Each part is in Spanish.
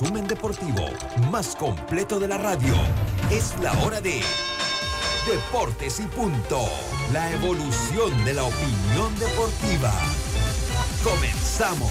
resumen deportivo más completo de la radio. Es la hora de Deportes y Punto. La evolución de la opinión deportiva. Comenzamos.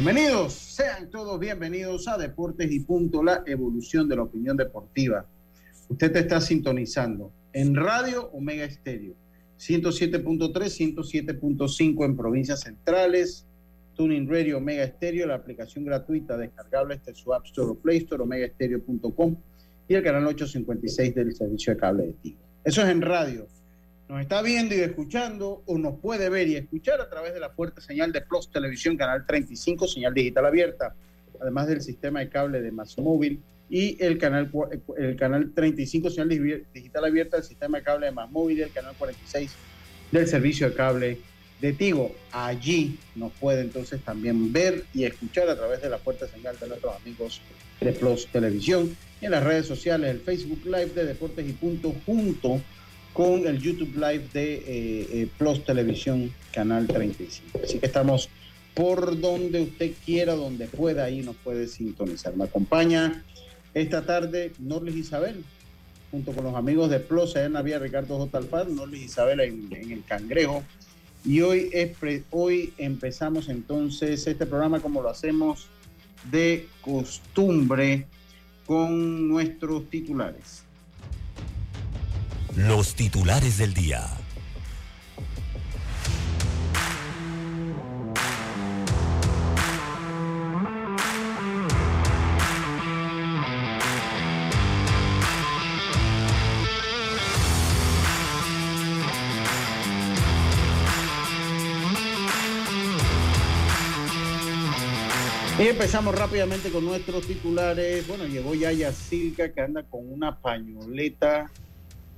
Bienvenidos, sean todos bienvenidos a Deportes y Punto, la evolución de la opinión deportiva. Usted te está sintonizando en Radio Omega Estéreo, 107.3, 107.5 en provincias centrales, Tuning Radio Omega Estéreo, la aplicación gratuita descargable este su App Store o Play Store, omegaestereo.com y el canal 856 del servicio de cable de Tigo. Eso es en radio nos está viendo y escuchando o nos puede ver y escuchar a través de la fuerte señal de Plus Televisión, canal 35, señal digital abierta, además del sistema de cable de Más Móvil y el canal, el canal 35, señal digital abierta, el sistema de cable de Más Móvil y el canal 46 del servicio de cable de Tigo. Allí nos puede entonces también ver y escuchar a través de la fuerte señal de nuestros amigos de Plus Televisión y en las redes sociales, el Facebook Live de Deportes y Punto junto con el YouTube Live de eh, eh, Plus Televisión, Canal 35. Así que estamos por donde usted quiera, donde pueda, ahí nos puede sintonizar. Me acompaña esta tarde Norlis Isabel, junto con los amigos de Plus, en la vía Ricardo J. Alfaro, Norlis Isabel en, el Cangrejo. Y hoy, hoy empezamos entonces este programa como lo hacemos de costumbre con nuestros titulares. Los titulares del día. Y empezamos rápidamente con nuestros titulares. Bueno, llegó Yaya Silca que anda con una pañoleta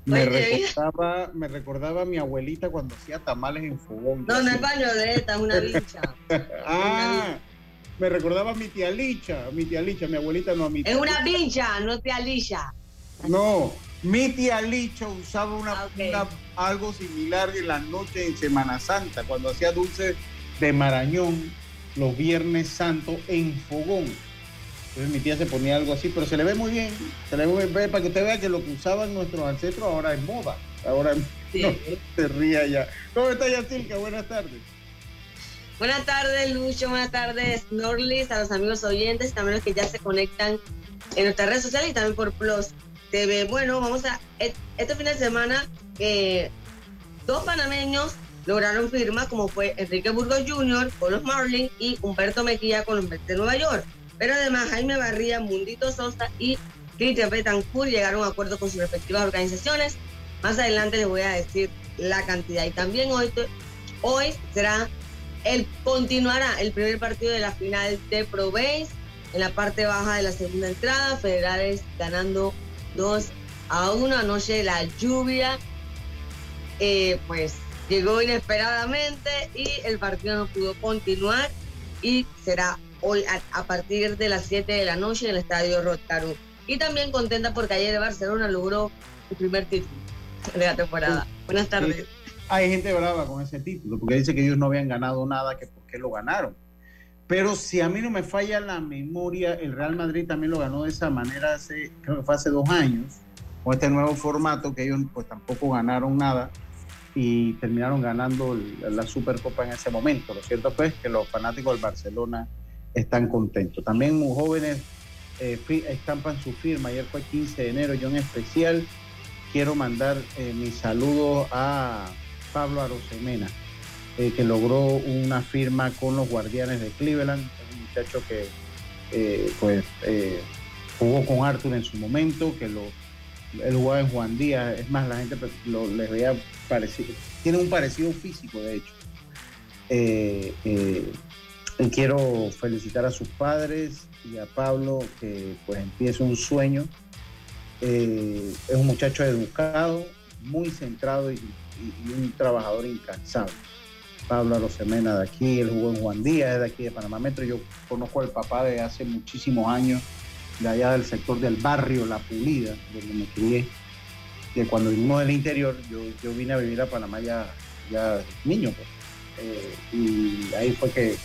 me recordaba, me recordaba a mi abuelita cuando hacía tamales en fogón. No, no es pañoleta, es una bicha. ah, me recordaba a mi tía Licha, mi tía Licha, mi abuelita no a mi tía Es una bicha, no tía Licha. No, mi tía Licha usaba una, okay. una, algo similar en la noche en Semana Santa, cuando hacía dulces de marañón los viernes santos en fogón. Entonces mi tía se ponía algo así, pero se le ve muy bien, se le ve muy bien para que usted vea que lo que usaban nuestros ancestros ahora es moda. Ahora sí. no, se ría ya. ¿Cómo está Yatilka? Buenas tardes. Buenas tardes, Lucho. Buenas tardes, Norlis, a los amigos oyentes, también los que ya se conectan en nuestras redes sociales y también por Plus TV. Bueno, vamos a. Este fin de semana, eh, dos panameños lograron firma, como fue Enrique Burgos Jr. con los Marlins y Humberto Mejía con los Mets de Nueva York. Pero además Jaime Barría, Mundito Sosa y Cristian Betancourt llegaron a acuerdos con sus respectivas organizaciones. Más adelante les voy a decir la cantidad. Y también hoy, hoy será el continuará el primer partido de la final de Pro en la parte baja de la segunda entrada. Federales ganando 2 a 1 anoche la lluvia. Eh, pues llegó inesperadamente y el partido no pudo continuar y será hoy a, a, partir de las 7 de la noche en el estadio Rotarú. Y también contenta porque ayer Barcelona logró su primer título. de la temporada. Buenas tardes. Hay gente brava con ese título, porque dice que ellos no habían ganado nada, que por qué lo ganaron. Pero si a mí no me falla la memoria, el Real Madrid también lo ganó de esa manera hace, creo que fue hace dos años, con este nuevo formato, que ellos pues tampoco ganaron nada y terminaron ganando la Supercopa en ese momento. Lo cierto pues que los fanáticos del Barcelona están contentos. También jóvenes eh, estampan su firma. Ayer fue 15 de enero. Yo en especial quiero mandar eh, mis saludos a Pablo Arosemena, eh, que logró una firma con los Guardianes de Cleveland. Es un muchacho que pues jugó con Arthur en su momento, que lo él jugaba en Juan Díaz, es más, la gente lo, les veía parecido, tiene un parecido físico, de hecho. Eh, eh, quiero felicitar a sus padres y a Pablo, que pues empieza un sueño. Eh, es un muchacho educado, muy centrado y, un trabajador incansable. Pablo Arosemena de aquí, él jugó en Juan Díaz, es de aquí de Panamá Metro. Yo conozco al papá de hace muchísimos años de allá del sector del barrio La Pulida, donde me crié, que cuando vinimos del interior, yo, yo vine a vivir a Panamá ya, ya niño, pues. Eh, y ahí fue que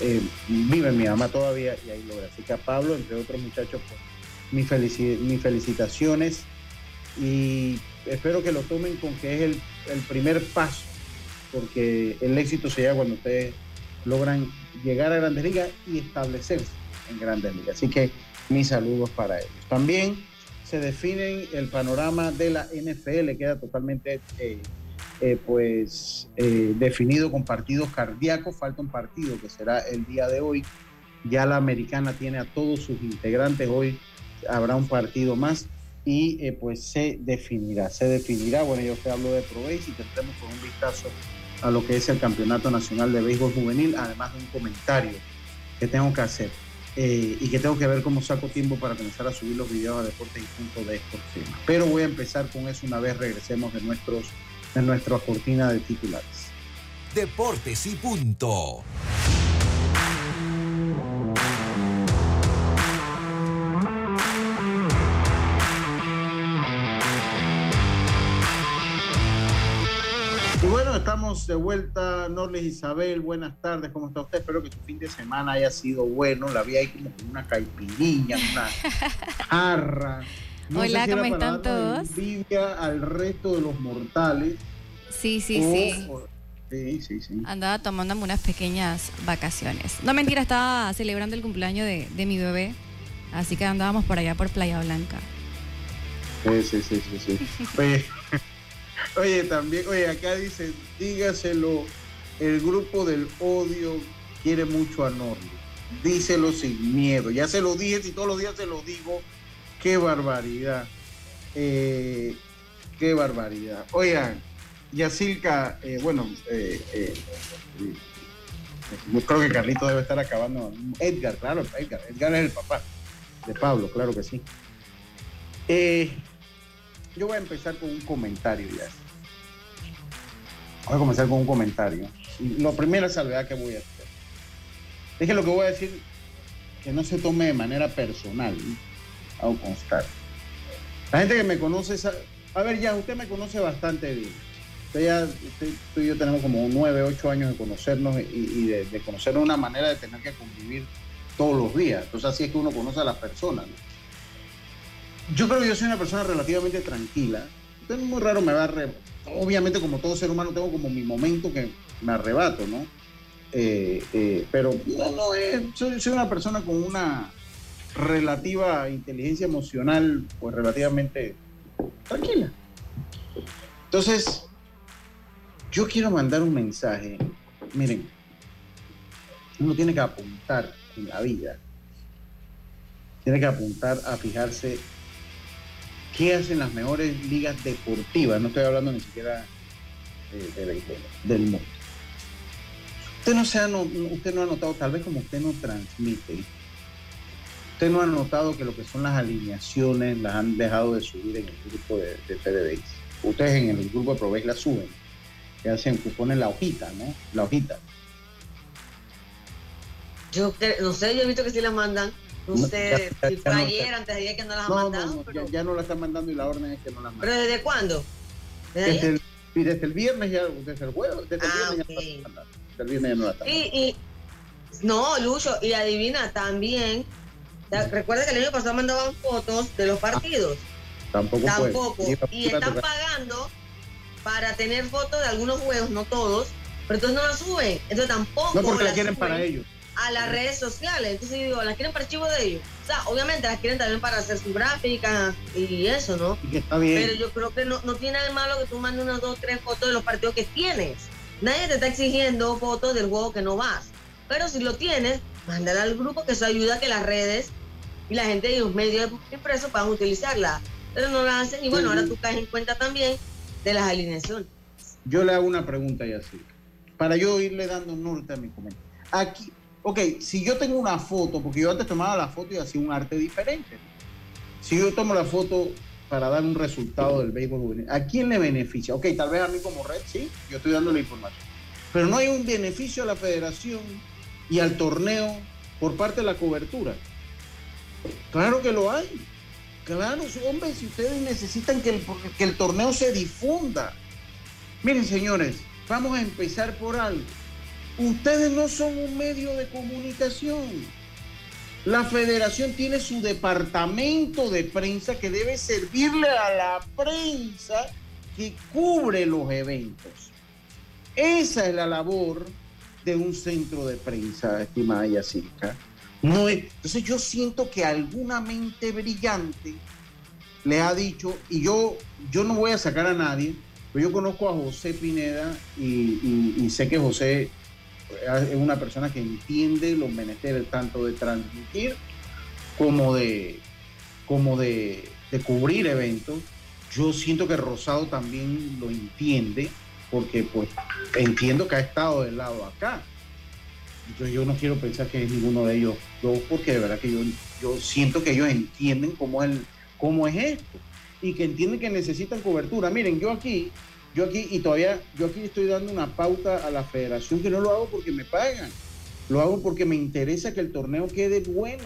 eh, vive mi mamá todavía y ahí logré. Así que a Pablo, entre otros muchachos, pues, mis, mis felicitaciones y espero que lo tomen con que es el, el primer paso, porque el éxito se llega cuando ustedes logran llegar a Grandes Ligas y establecerse en Grandes Ligas. Así que mis saludos para ellos. También se define el panorama de la NFL, queda totalmente eh, eh, pues eh, definido con partidos cardíacos, falta un partido que será el día de hoy. Ya la americana tiene a todos sus integrantes, hoy habrá un partido más y pues se definirá, se definirá, bueno yo te hablo de Pro y tendremos con un vistazo a lo que es el Campeonato Nacional de Béisbol Juvenil, además de un comentario que tengo que hacer. Eh, y que tengo que ver cómo saco tiempo para comenzar a subir los videos a Deportes y Punto de estos temas. Pero voy a empezar con eso una vez regresemos de, nuestros, de nuestra cortina de titulares. Deportes y Punto. estamos de vuelta. Norles Isabel, buenas tardes, ¿cómo está usted? Espero que su fin de semana haya sido bueno. La vi ahí como una caipiriña, una jarra. Hola, ¿cómo están todos? Envidia al resto de los mortales. Sí, sí, sí. Sí, sí, sí. Andaba tomándome unas pequeñas vacaciones. No, mentira, estaba celebrando el cumpleaños de, de mi bebé. Así que andábamos por allá por Playa Blanca. Sí, sí, sí, sí. sí. Oye, también, oye, acá dice, dígaselo, el grupo del odio quiere mucho a Norli. Díselo sin miedo. Ya se lo dije, si todos los días se lo digo, qué barbaridad. Eh, qué barbaridad. Oigan, Yacilca, eh, bueno, eh, eh, creo que Carlito debe estar acabando. Edgar, claro, Edgar. Edgar es el papá de Pablo, claro que sí. yo voy a empezar con un comentario ya. Voy a comenzar con un comentario. Lo primero es salvedad que voy a hacer. Es que lo que voy a decir, que no se tome de manera personal, ¿no? constar. La gente que me conoce, a ver, ya, usted me conoce bastante bien. Usted ya, tú y yo tenemos como nueve, ocho años de conocernos y, de, conocer una manera de tener que convivir todos los días. Entonces, así es que uno conoce a las personas. Yo creo que yo soy una persona relativamente tranquila. Usted muy raro me va a obviamente como todo ser humano tengo como mi momento que me arrebato, ¿no? Eh, eh, pero no, no soy, soy, una persona con una relativa inteligencia emocional, pues relativamente tranquila. Entonces, yo quiero mandar un mensaje. Miren, uno tiene que apuntar en la vida, tiene que apuntar a fijarse ¿Qué hacen las mejores ligas deportivas? No estoy hablando ni siquiera de, del mundo. Usted no, se ha, usted no ha notado, tal vez como usted no transmite, usted no ha notado que lo que son las alineaciones las han dejado de subir en el grupo de, de Ustedes en el grupo de Proveis las suben, que hacen, que ponen la hojita, ¿no? La hojita. Yo no sé, yo he visto que sí la mandan. Usted, fue ayer, antes de ayer que no las han mandado. ya, no la están mandando y la orden es que no las mandan. ¿Pero desde cuándo? Desde el, y desde el viernes ya, desde el jueves, desde el ah, viernes ya no Desde el viernes ya no la y, y, No, Lucho, y adivina también, recuerda que el año pasado mandaban fotos de los partidos. tampoco Tampoco. Y están pagando para tener fotos de algunos juegos, no todos, pero entonces no las suben. Entonces tampoco. No porque la quieren para ellos a las redes sociales. Entonces digo, las quieren para archivo de ellos. O sea, obviamente las quieren también para hacer su gráfica y eso, ¿no? Y que está bien. Pero yo creo que no, no tiene nada de malo que tú mandes unas dos, tres fotos de los partidos que tienes. Nadie te está exigiendo fotos del juego que no vas. Pero si lo tienes, mándala al grupo que eso ayuda a que las redes y la gente de los medios impresos puedan utilizarla. Pero no la hacen y bueno, ahora tú caes en cuenta también de las alineaciones. Yo le hago una pregunta y así, para yo irle dando norte a mi comentario. Aquí, ok, si yo tengo una foto, porque yo antes tomaba la foto y hacía un arte diferente. Si yo tomo la foto para dar un resultado del béisbol ¿a quién le beneficia? Ok, tal vez a mí como red, sí, yo estoy dando la información. Pero no hay un beneficio a la federación y al torneo por parte de la cobertura. Claro que lo hay. Claro, hombre, si ustedes necesitan que el, que el torneo se difunda. Miren, señores, vamos a empezar por algo. Ustedes no son un medio de comunicación. La federación tiene su departamento de prensa que debe servirle a la prensa que cubre los eventos. Esa es la labor de un centro de prensa, estimada Yacirca. No entonces yo siento que alguna mente brillante le ha dicho, y yo, yo no voy a sacar a nadie, pero yo conozco a José Pineda y sé que José es una persona que entiende los menesteres tanto de transmitir como de, como de, cubrir eventos. Yo siento que Rosado también lo entiende, porque pues entiendo que ha estado del lado acá. Entonces yo no quiero pensar que es ninguno de ellos dos, porque de verdad que yo, yo siento que ellos entienden cómo es, el, cómo es esto y que entienden que necesitan cobertura. Miren, yo aquí yo aquí, y todavía, yo aquí estoy dando una pauta a la federación que no lo hago porque me pagan. Lo hago porque me interesa que el torneo quede bueno,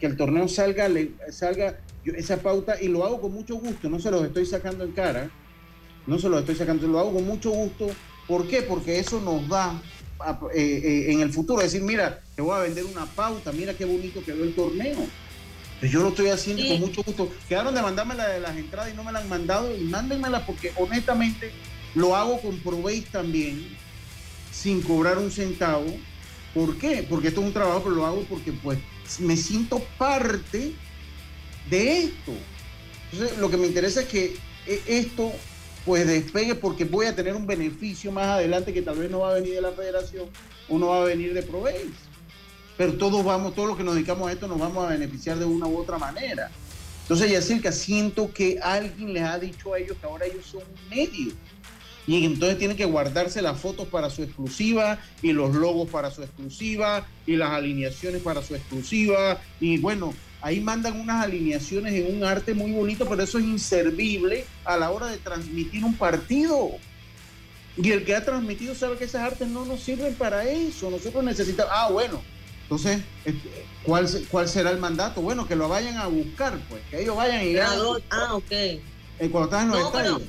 que el torneo salga, salga esa pauta y lo hago con mucho gusto. No se los estoy sacando en cara, no se los estoy sacando, lo hago con mucho gusto. ¿Por qué? Porque eso nos da eh, eh, en el futuro decir, mira, te voy a vender una pauta, mira qué bonito quedó el torneo. Pues yo lo estoy haciendo con mucho gusto. Quedaron de mandarme la de las entradas y no me la han mandado y mándenmela porque honestamente lo hago con Proveis también, sin cobrar un centavo. ¿Por qué? Porque esto es un trabajo que lo hago porque pues me siento parte de esto. Entonces lo que me interesa es que e, esto pues despegue porque voy a tener un beneficio más adelante que tal vez no va a venir de la federación o no va a venir de Proveis pero todos vamos, todos los que nos dedicamos a esto nos vamos a beneficiar de una u otra manera. Entonces, Yacirca, siento que alguien les ha dicho a ellos que ahora ellos son un medio. Y entonces tienen que guardarse las fotos para su exclusiva y los logos para su exclusiva y las alineaciones para su exclusiva. Y bueno, ahí mandan unas alineaciones en un arte muy bonito, pero eso es inservible a la hora de transmitir un partido. Y el que ha transmitido sabe que esas artes no nos sirven para eso. Nosotros necesitamos, ah, bueno, entonces, este, ¿cuál, ¿cuál será el mandato? Bueno, que lo vayan a buscar, pues, que ellos vayan y Ah, ah ok. Eh, cuando están en los estadios.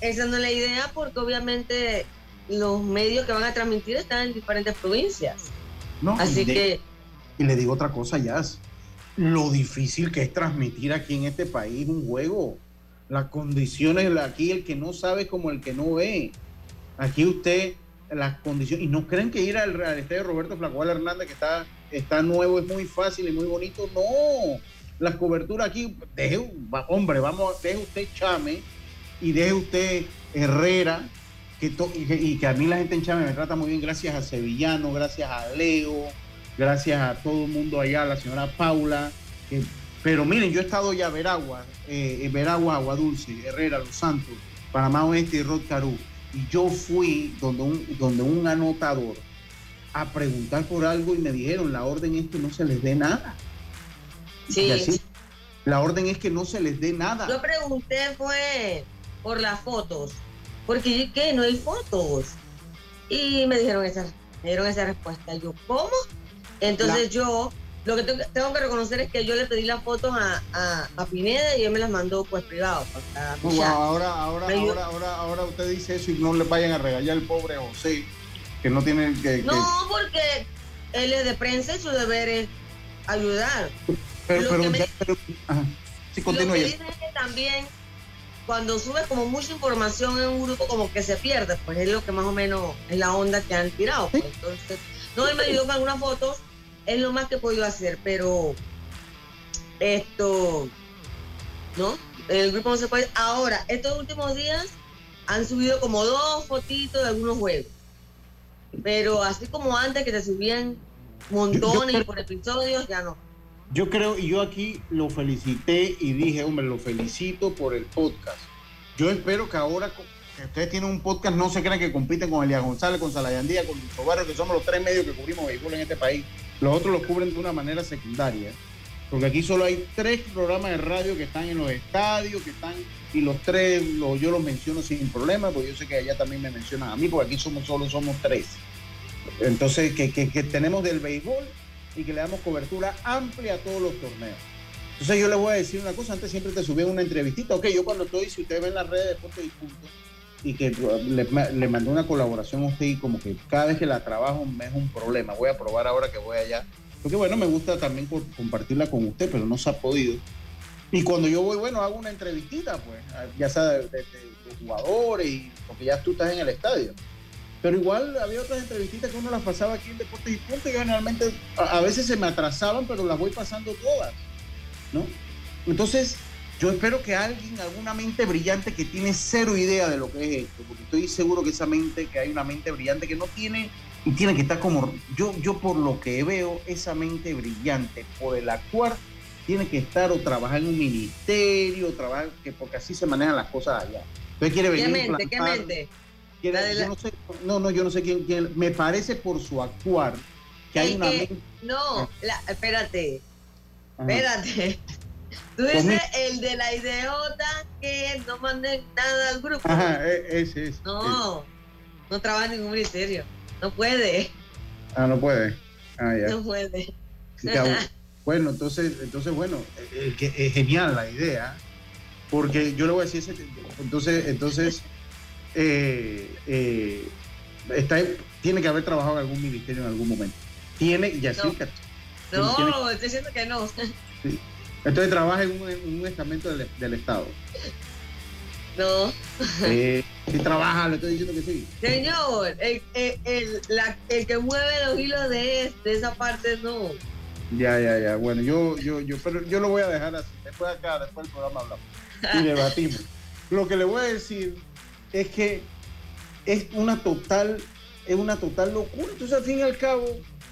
esa no es la idea porque obviamente los medios que van a transmitir están en diferentes provincias. No, Así que... Y le digo otra cosa, Jazz. Lo difícil que es transmitir aquí en este país un juego. Las condiciones, aquí el que no sabe como el que no ve. Aquí usted las condiciones. Y no creen que ir al, estadio Roberto Flacual Hernández, que está, está nuevo, es muy fácil y muy bonito. No, las coberturas aquí, deje, hombre, vamos, deje usted Chame y deje usted Herrera, que y, que a mí la gente en Chame me trata muy bien, gracias a Sevillano, gracias a Leo, gracias a todo el mundo allá, a la señora Paula. pero miren, yo he estado ya Veragua, eh, Veragua, Agua Dulce, Herrera, Los Santos, Panamá Oeste y Rod Carú y yo fui donde un, donde un anotador a preguntar por algo y me dijeron, la orden es que no se les dé nada. Sí. Así, la orden es que no se les dé nada. Yo pregunté fue por las fotos, porque ¿qué? No hay fotos. Y me dijeron esa, me dieron esa respuesta. Yo, ¿cómo? Entonces yo lo que tengo que reconocer es que yo le pedí las fotos a, a, Pineda y él me las mandó pues privado. Pues, ahora, ahora, ahora, ahora, ahora usted dice eso y no le vayan a regalar al pobre José, que no tiene que... No, porque él es de prensa y su deber es ayudar. Pero, pero, Sí, continúe. Lo que dice es que también cuando subes como mucha información en un grupo como que se pierde, pues es lo que más o menos es la onda que han tirado. Pues. Entonces, no, él me ayudó con algunas fotos es lo más que he podido hacer, pero esto, ¿no? El grupo no se puede. Ahora, estos últimos días han subido como dos fotitos de algunos juegos, pero así como antes que te subían montones por episodios, ya no. Yo creo, y yo aquí lo felicité y dije, hombre, lo felicito por el podcast. Yo espero que ahora que ustedes tienen un podcast, no se crean que compiten con Elia González, con Salayandía, con Lucho Barrio, que somos los tres medios que cubrimos béisbol en este país. Los otros los cubren de una manera secundaria. Porque aquí solo hay tres programas de radio que están en los estadios, que están, y los tres yo los menciono sin problema, porque yo sé que allá también me mencionan a mí, porque aquí somos solo somos tres. Entonces, que, que, tenemos del béisbol y que le damos cobertura amplia a todos los torneos. Entonces yo les voy a decir una cosa, antes siempre te subía una entrevistita, ok, yo cuando estoy, si ustedes ven las redes de Deportes y Punto, y que le, le mandé una colaboración a usted y como que cada vez que la trabajo me es un problema. Voy a probar ahora que voy allá. Porque bueno, me gusta también compartirla con usted, pero no se ha podido. Y cuando yo voy, bueno, hago una entrevistita, pues, ya sea de, los jugadores, y, porque ya tú estás en el estadio. Pero igual había otras entrevistitas que uno las pasaba aquí en Deportes y Punto y generalmente a, a veces se me atrasaban, pero las voy pasando todas, ¿no? Entonces, yo espero que alguien, alguna mente brillante que tiene cero idea de lo que es esto, porque estoy seguro que esa mente, que hay una mente brillante que no tiene y tiene que estar como, yo, yo por lo que veo, esa mente brillante por el actuar tiene que estar o trabajar en un ministerio, o trabajar, que porque así se manejan las cosas allá. Entonces quiere venir ¿Qué mente? ¿Qué mente? yo no, sé, no, no, yo no sé quién, quién, me parece por su actuar que hay una mente... No, espérate, espérate. Tú dices el de la idiota que no mande nada al grupo. Ajá, e, ese es. No, no trabaja en ningún ministerio. No puede. Ah, no puede. Ah, ya. No puede. bueno, entonces, entonces bueno, es, es genial la idea, porque yo le voy a decir, entonces, entonces, eh, eh, está, tiene que haber trabajado en algún ministerio en algún momento. Tiene, ya no. No, estoy diciendo que no. Sí. Entonces trabaja en un, estamento del, Estado. No. Eh, si trabaja, le estoy diciendo que sí. Señor, el, que mueve los hilos de, esa parte no. Ya, ya, ya. Bueno, yo, yo, yo, pero yo lo voy a dejar así. Después acá, después del programa hablamos. Y debatimos. lo que le voy a decir es que es una total, es una total locura. Entonces, al fin y al cabo,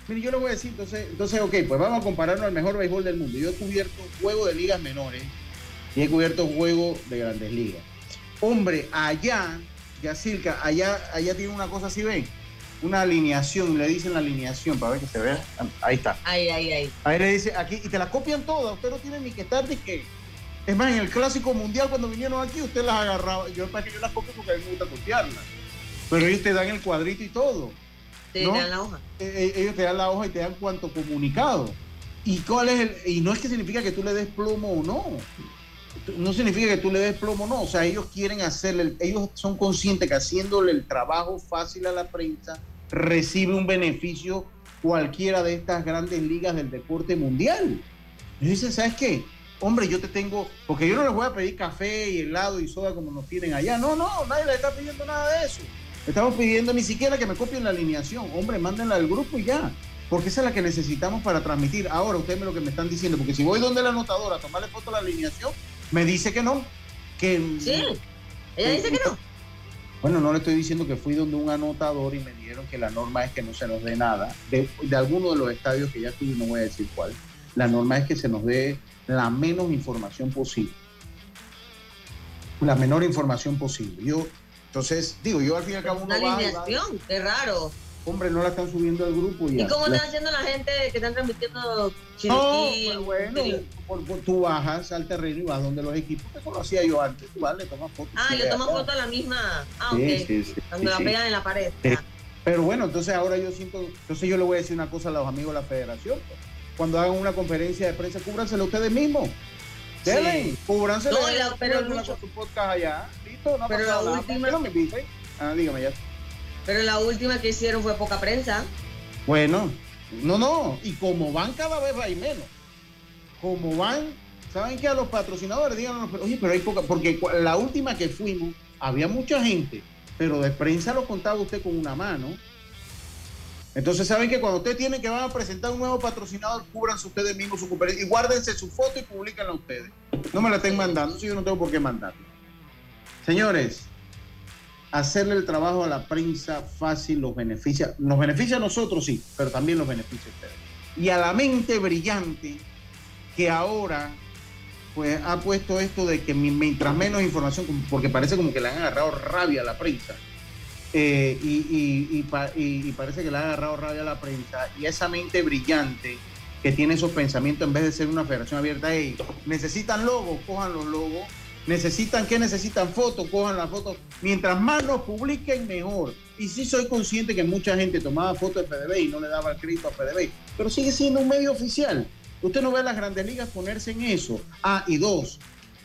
Mire, yo le voy a decir, entonces, entonces, ok, pues vamos a compararnos al mejor béisbol del mundo. Yo he cubierto juegos de ligas menores y he cubierto juegos de grandes ligas. Hombre, allá, Yacirca, allá, allá tiene una cosa así, ven, una alineación, le dicen la alineación para ver que se vea. Ahí está. Ahí, ahí, ahí. Ahí le dice, aquí, y te la copian todas, usted no tiene ni que estar de que. Es más, en el clásico mundial, cuando vinieron aquí, usted las agarraba. Yo para que yo las copio porque a mí me gusta copiarlas. Pero ellos te dan el cuadrito y todo. Te dan la hoja. Eh, eh, ellos te dan la hoja y te dan cuánto comunicado. ¿Y cuál es el, y no es que significa que tú le des plomo o no. No significa que tú le des plomo o no. O sea, ellos quieren hacerle, ellos son conscientes que haciéndole el trabajo fácil a la prensa, recibe un beneficio cualquiera de estas grandes ligas del deporte mundial. Y dicen, ¿sabes qué? Hombre, yo te tengo, porque yo no les voy a pedir café y helado y soda como nos piden allá. No, no, nadie le está pidiendo nada de eso. Estamos pidiendo ni siquiera que me copien la alineación. Hombre, mándenla al grupo y ya. Porque esa es la que necesitamos para transmitir. Ahora, ustedes me lo que me están diciendo, porque si voy donde la anotadora a tomarle foto a la alineación, me dice que no. Que, sí, ella dice que no. Bueno, no le estoy diciendo que fui donde un anotador y me dijeron que la norma es que no se nos dé nada. De, de alguno de los estadios que ya tuve, no voy a decir cuál, la norma es que se nos dé la menos información posible. La menor información posible. Yo entonces, digo, yo al fin y al cabo uno Una alineación, qué raro. Hombre, no la están subiendo al grupo ya. ¿Y cómo están haciendo la gente que están transmitiendo Chiriquí? No, pues bueno, tú bajas al terreno y vas donde los equipos, lo hacía yo antes, tú vas, le tomas fotos. Ah, le tomas foto a la misma, ah, ok, sí, sí, cuando la pegan en la pared. Pero bueno, entonces ahora yo siento, entonces yo le voy a decir una cosa a los amigos de la federación, cuando hagan una conferencia de prensa, cúbransela ustedes mismos. Deben, sí. cúbransela. No, la, pero su podcast allá. No pero la última. No me ah, dígame ya. Pero la última que hicieron fue poca prensa. Bueno, no, no. Y como van cada vez hay menos. Como van, ¿saben que A los patrocinadores díganos, oye, pero hay poca. Porque la última que fuimos, había mucha gente, pero de prensa lo contaba usted con una mano. Entonces saben que cuando ustedes tienen que van a presentar un nuevo patrocinador, cubran ustedes mismos su conferencia y guárdense su foto y publiquenla ustedes. No me la estén mandando, si yo no tengo por qué mandarla. Señores, hacerle el trabajo a la prensa fácil los beneficia. Nos beneficia a nosotros, sí, pero también los beneficia a ustedes. Y a la mente brillante que ahora pues ha puesto esto de que mientras menos información, porque parece como que le han agarrado rabia a la prensa, eh, y, parece que le ha agarrado rabia a la prensa y esa mente brillante que tiene esos pensamientos en vez de ser una federación abierta, hey, necesitan logos, cojan los logos, necesitan que necesitan fotos, cojan las fotos, mientras más nos publiquen mejor. Y sí soy consciente que mucha gente tomaba fotos de PDB y no le daba el crédito a PDB, pero sigue siendo un medio oficial. Usted no ve a las grandes ligas ponerse en eso. Ah, y dos,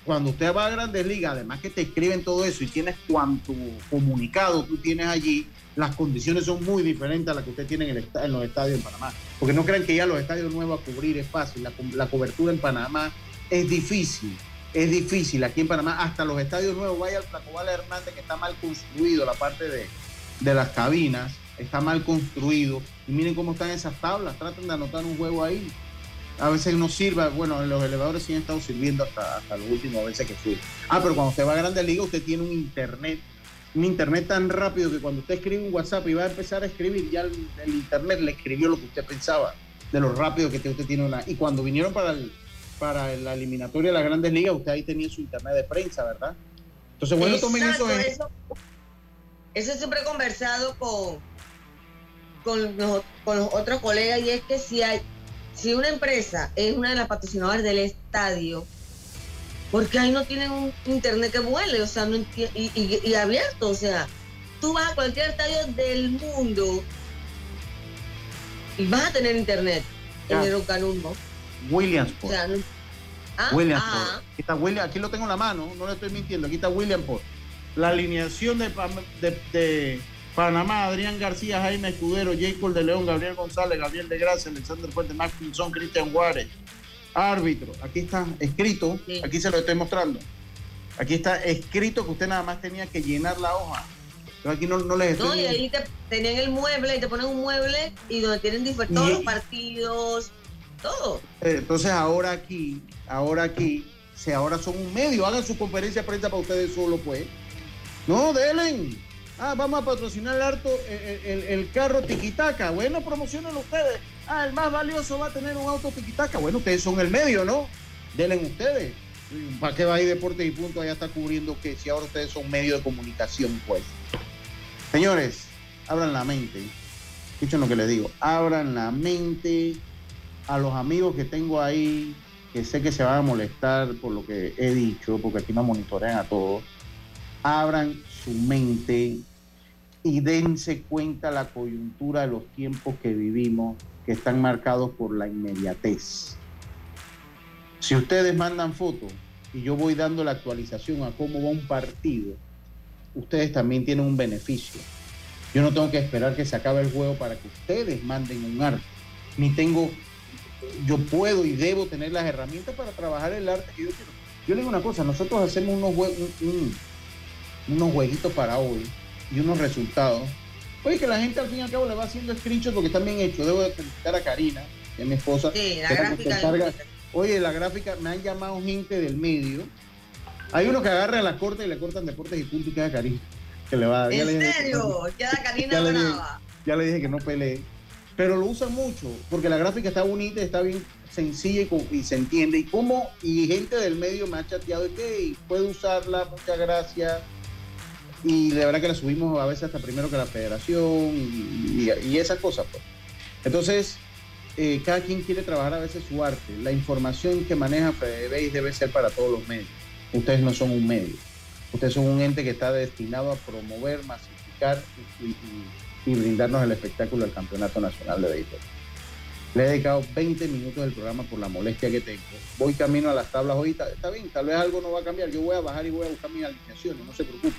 cuando usted va a Grandes Ligas, además que te escriben todo eso y tienes cuanto comunicado tú tienes allí, las condiciones son muy diferentes a las que usted tiene en, los estadios en Panamá. Porque no crean que ya los estadios nuevos a cubrir es fácil. La, cobertura en Panamá es difícil. Es difícil aquí en Panamá. Hasta los estadios nuevos, vaya al Placobal Hernández, que está mal construido, la parte de, de las cabinas, está mal construido. Y miren cómo están esas tablas. Traten de anotar un juego ahí a veces no sirva, bueno, en los elevadores sí han estado sirviendo hasta, hasta los últimos veces que fui. Ah, pero cuando usted va a Grande Liga, usted tiene un internet, un internet tan rápido que cuando usted escribe un WhatsApp y va a empezar a escribir, ya el, internet le escribió lo que usted pensaba, de lo rápido que usted tiene una. Y cuando vinieron para, para la eliminatoria de las Grandes Ligas, usted ahí tenía su internet de prensa, ¿verdad? Entonces, bueno, tomen eso, eso. Eso siempre he conversado con, con, con los otros colegas y es que si hay si una empresa es una de las patrocinadoras del estadio, ¿por qué ahí no tienen un internet que vuele? O sea, no y, abierto, o sea, tú vas a cualquier estadio del mundo y vas a tener internet en el Williams Williamsport. ¿Ah? Ah. Aquí, está William, aquí lo tengo en la mano, no le estoy mintiendo. Aquí está Williamsport. La alineación de, de Panamá, Adrián García, Jaime Escudero, Jacob de León, Gabriel González, Gabriel de Gracia, Alexander Fuente, Max Pinzón, Cristian Juárez. Árbitro, aquí está escrito, aquí se lo estoy mostrando. Aquí está escrito que usted nada más tenía que llenar la hoja. Pero aquí no, no les estoy... No, y ahí te tenían el mueble y te ponen un mueble y donde tienen todos los partidos, todo. Eh, entonces ahora aquí, ahora aquí, se ahora son un medio, hagan su conferencia de prensa para ustedes solo, pues. No, denle. Ah, vamos a patrocinar el, harto, el, carro tiquitaca. Bueno, promocionen ustedes. Ah, el más valioso va a tener un auto tiquitaca. Bueno, ustedes son el medio, ¿no? Denle ustedes. ¿Para qué va a ir Deportes y Punto? Allá está cubriendo que si ahora ustedes son medio de comunicación, pues. Señores, abran la mente. Escuchen lo que les digo. Abran la mente a los amigos que tengo ahí, que sé que se van a molestar por lo que he dicho, porque aquí me monitorean a todos. Abran su mente y dense cuenta la coyuntura de los tiempos que vivimos, que están marcados por la inmediatez. Si ustedes mandan fotos y yo voy dando la actualización a cómo va un partido, ustedes también tienen un beneficio. Yo no tengo que esperar que se acabe el juego para que ustedes manden un arte. Ni tengo, yo puedo y debo tener las herramientas para trabajar el arte que yo quiero. Yo le digo una cosa, nosotros hacemos unos un, unos jueguitos para hoy y unos resultados. Oye, que la gente al fin y al cabo le va haciendo screenshots porque están bien hechos. Debo de felicitar a Karina, que es mi esposa. Sí, la gráfica. Oye, la gráfica, me han llamado gente del medio. Hay uno que agarra a la corte y le cortan deportes y punto y queda Karina. Que le va, ¿En serio? queda Karina ya, le dije, ya le dije que no pelee. Pero lo usan mucho porque la gráfica está bonita, está bien sencilla y, se entiende. Y como y gente del medio me ha chateado que puede usarla, muchas gracias y de verdad que la subimos a veces hasta primero que la federación y, esas cosas. Pues. Entonces, eh, cada quien quiere trabajar a veces su arte. La información que maneja FedeBase debe ser para todos los medios. Ustedes no son un medio. Ustedes son un ente que está destinado a promover, masificar y, brindarnos el espectáculo del Campeonato Nacional de Béisbol. Le he dedicado 20 minutos del programa por la molestia que tengo. Voy camino a las tablas hoy, está, bien, tal vez algo no va a cambiar. Yo voy a bajar y voy a buscar mis alineaciones, no se preocupen.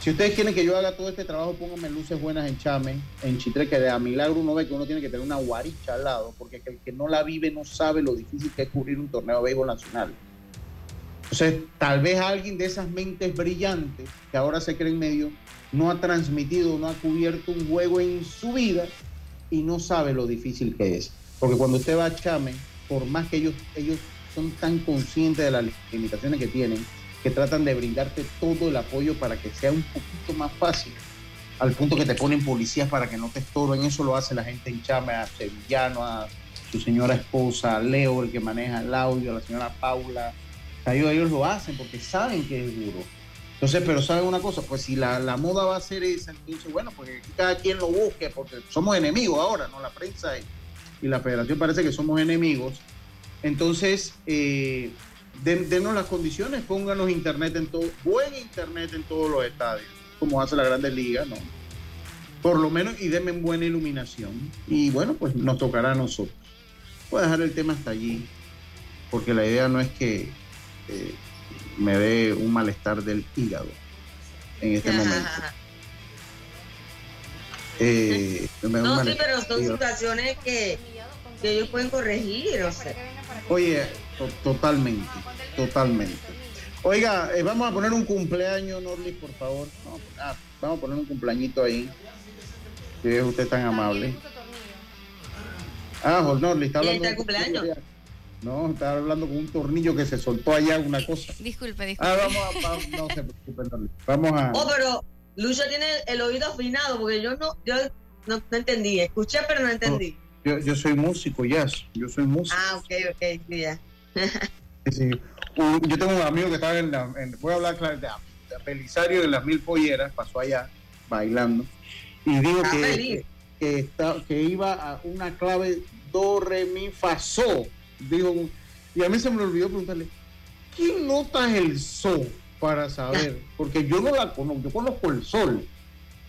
Si ustedes quieren que yo haga todo este trabajo, pónganme luces buenas en Chame, en Chitre, que de a milagro uno ve que uno tiene que tener una guaricha al lado, porque el que no la vive no sabe lo difícil que es cubrir un torneo de béisbol nacional. Entonces, tal vez alguien de esas mentes brillantes que ahora se creen medio, no ha transmitido, no ha cubierto un juego en su vida y no sabe lo difícil que es. Porque cuando usted va a Chame, por más que ellos, ellos son tan conscientes de las limitaciones que tienen, que tratan de brindarte todo el apoyo para que sea un poquito más fácil, al punto que te ponen policías para que no te estorben. Eso lo hace la gente en Chame, a Sevillano, a su señora esposa, a Leo, el que maneja el audio, a la señora Paula. ellos, ellos lo hacen porque saben que es duro entonces, pero ¿saben una cosa? Pues si la, moda va a ser esa, entonces, bueno, pues cada quien lo busque, porque somos enemigos ahora, ¿no? La prensa y, la federación parece que somos enemigos. Entonces, eh, denos las condiciones, pónganos internet en todo, buen internet en todos los estadios, como hace la Grandes Ligas, ¿no? Por lo menos, y denme buena iluminación. Y bueno, pues nos tocará a nosotros. Voy a dejar el tema hasta allí, porque la idea no es que eh, me dé un malestar del hígado en este momento. Eh, no, sí, pero son situaciones que, ellos pueden corregir. Oye, totalmente, totalmente. Oiga, eh, vamos a poner un cumpleaños, Norlis, por favor. Ah, vamos a poner un cumpleañito ahí. Si es usted tan amable. Ah, Norlis, está hablando. No, estaba hablando con un tornillo que se soltó allá, una cosa. Disculpe, disculpe. Ah, vamos a. no se preocupe, Vamos a. Oh, pero Lucho tiene el oído afinado, porque yo no, yo no, entendí. Escuché, pero no entendí. yo, yo soy músico, ya. Yo soy músico. Ah, ok, ok, ya. yo tengo un amigo que estaba en la. voy a hablar claro, de, Belisario de las Mil Polleras, pasó allá bailando. Y dijo ah, que, que, está, que iba a una clave do, re, mi, fa, so dijo, y a mí se me olvidó preguntarle, ¿quién nota el sol para saber? Porque yo no la conozco, yo conozco el sol,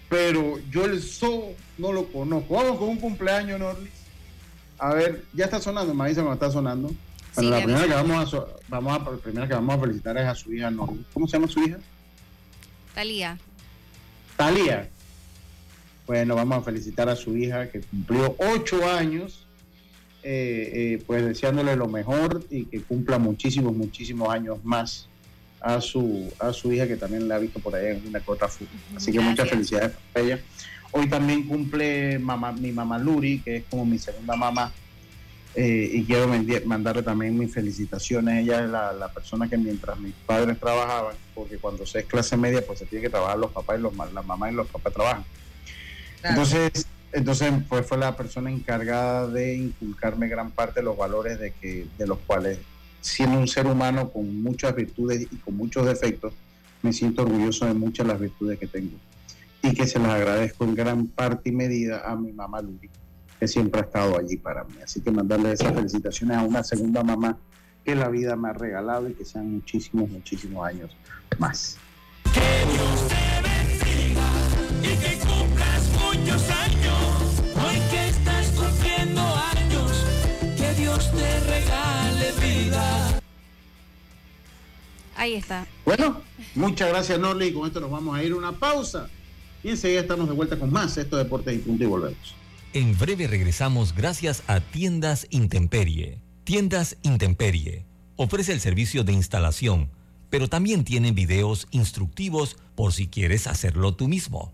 pero yo el sol no lo conozco. Vamos con un cumpleaños, Norlis. A ver, ya está sonando, me dice está sonando. la primera que vamos a, vamos a, la primera que vamos a felicitar es a su hija Norlis. ¿Cómo se llama su hija? Talía. Talía. Bueno, vamos a felicitar a su hija que cumplió ocho años eh, eh, pues deseándole lo mejor y que cumpla muchísimos, muchísimos años más a su, a su hija que también la ha visto por ahí en una cota fútbol. Así que muchas felicidades para ella. Hoy también cumple mamá, mi mamá Luri, que es como mi segunda mamá. Eh, y quiero mandarle también mis felicitaciones. Ella es la, persona que mientras mis padres trabajaban, porque cuando se es clase media, pues se tiene que trabajar los papás y los, las mamás y los papás trabajan. Entonces, entonces, pues fue la persona encargada de inculcarme gran parte de los valores de, que, de los cuales, siendo un ser humano con muchas virtudes y con muchos defectos, me siento orgulloso de muchas de las virtudes que tengo. Y que se las agradezco en gran parte y medida a mi mamá Luli, que siempre ha estado allí para mí. Así que mandarle esas felicitaciones a una segunda mamá que la vida me ha regalado y que sean muchísimos, muchísimos años más. Que Dios te bendiga y que cumplas muchos años. Ahí está. Bueno, muchas gracias Norli. Con esto nos vamos a ir a una pausa. Y enseguida estamos de vuelta con más Esto Deportes y Punto y volvemos. En breve regresamos gracias a Tiendas Intemperie. Tiendas Intemperie ofrece el servicio de instalación, pero también tienen videos instructivos por si quieres hacerlo tú mismo.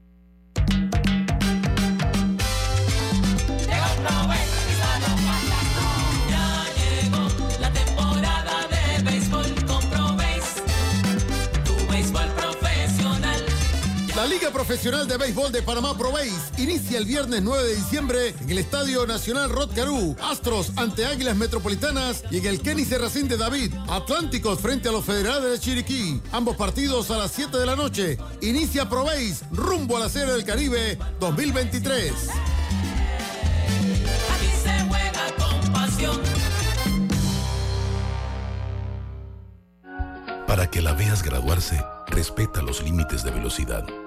Profesional de Béisbol de Panamá Pro inicia el viernes 9 de diciembre en el Estadio Nacional Rod Caru. Astros ante Águilas Metropolitanas y en el Kenny Serracín de David. Atlánticos frente a los Federales de Chiriquí. Ambos partidos a las 7 de la noche. Inicia Pro rumbo a la Serie del Caribe 2023. Para que la veas graduarse, respeta los límites de velocidad.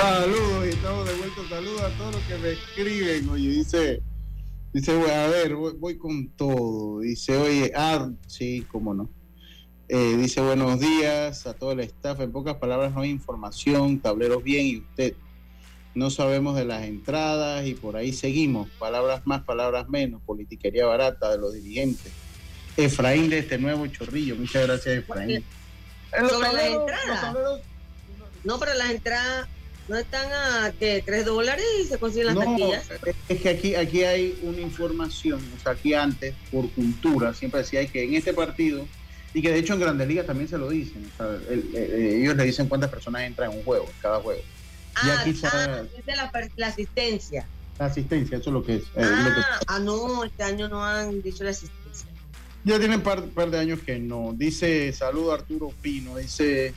Saludos y estamos de vuelta. Saludos a todos los que me escriben. Oye, dice, dice, a ver, voy, con todo. Dice, oye, ah, sí, cómo no. Eh, dice, buenos días a todo el staff. En pocas palabras, no hay información, tableros bien y usted. No sabemos de las entradas y por ahí seguimos. Palabras más, palabras menos. Politiquería barata de los dirigentes. Efraín de este nuevo chorrillo. Muchas gracias, Efraín. Sobre las entradas. No, pero las entradas no están a ¿qué? 3 dólares y se consiguen las no, Es que aquí, aquí hay una información, o sea, aquí antes, por cultura, siempre decía que en este partido, y que de hecho en Grandes Ligas también se lo dicen, o sea, ellos le dicen cuántas personas entran en un juego, en cada juego. Ah, y aquí ah, la, asistencia. La asistencia, eso es lo que es. Ah, ah, no, este año no han dicho la asistencia. Ya tienen un par, par de años que no. Dice, saludo Arturo Pino, dice...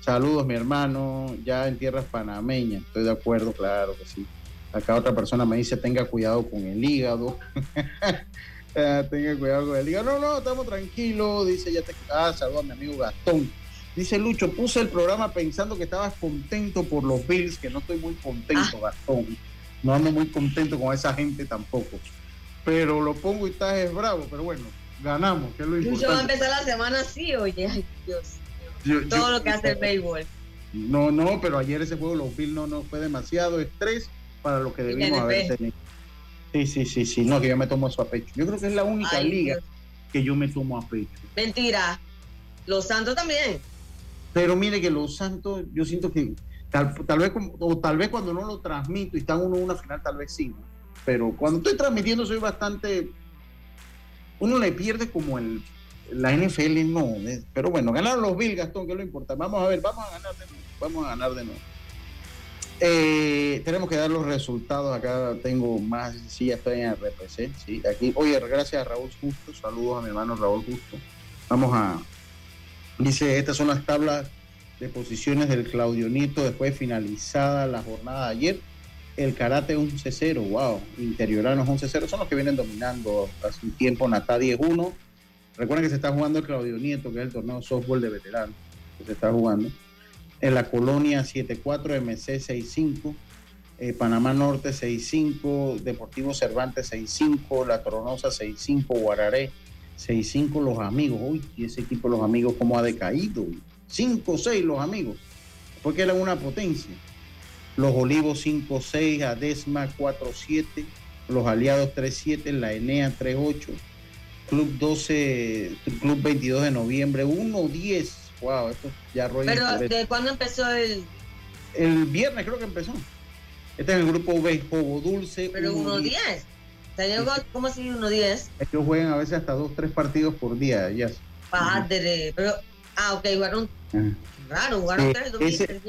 Saludos, mi hermano, ya en tierras panameñas. Estoy de acuerdo, claro que sí. Acá otra persona me dice, tenga cuidado con el hígado. Ah, tenga cuidado con el hígado. No, no, estamos tranquilos. Dice, ya te... Ah, saludos a mi amigo Gastón. Dice Lucho, puse el programa pensando que estabas contento por los Bills, que no estoy muy contento, ah. Gastón. No ando muy contento con esa gente tampoco. Pero lo pongo y estás es bravo, pero bueno, ganamos, que es lo importante. Lucho va a empezar la semana así, oye, ay Dios. Todo lo que hace el béisbol. No, no, pero ayer ese juego los Bills no, no fue demasiado estrés para lo que debimos haber tenido. Sí, sí, sí, sí, no, que yo me tomo eso a pecho. Yo creo que es la única liga que yo me tomo a pecho. Mentira. Los Santos también. Pero mire que los Santos, yo siento que tal, vez o tal vez cuando no lo transmito y están uno en una final, tal vez sí. Pero cuando estoy transmitiendo soy bastante uno le pierde como el la NFL no. Pero bueno, ganaron los Bills, Gastón, que lo importante. Vamos a ver, vamos a ganar de nuevo. Vamos a ganar de nuevo. Eh, tenemos que dar los resultados. Acá tengo más, sí, ya estoy en RPC. Sí, aquí. Oye, gracias a Raúl Justo. Saludos a mi hermano Raúl Justo. Vamos a. Dice: Estas son las tablas de posiciones del Claudio Nieto después de finalizada la jornada de ayer. El karate 11-0, wow. Interioranos 11-0 son los que vienen dominando hace un tiempo. Natá 10-1. Recuerden que se está jugando el Claudio Nieto, que es el torneo softball de veteranos, que se está jugando. En la colonia 74, MC 65, eh, Panamá Norte 65, Deportivo Cervantes 65, La Tronosa 65, Guararé 65, Los Amigos. Uy, y ese equipo Los Amigos, ¿cómo ha decaído? 5-6 Los Amigos, porque eran una potencia. Los Olivos 5-6, Adesma 4-7, Los Aliados 3-7, la Enea 3-8. Club 12, Club 22 de noviembre, 1-10. Wow, esto ya rollo. Pero, ¿de cuándo empezó el...? El viernes creo que empezó. Este es el grupo B, Jobo Dulce. Pero 1-10. ¿Cómo así 1-10? Ellos juegan a veces hasta 2, 3 partidos por día, ya. Padre, pero... Ah, ok, jugaron... Raro, jugaron 3 ese,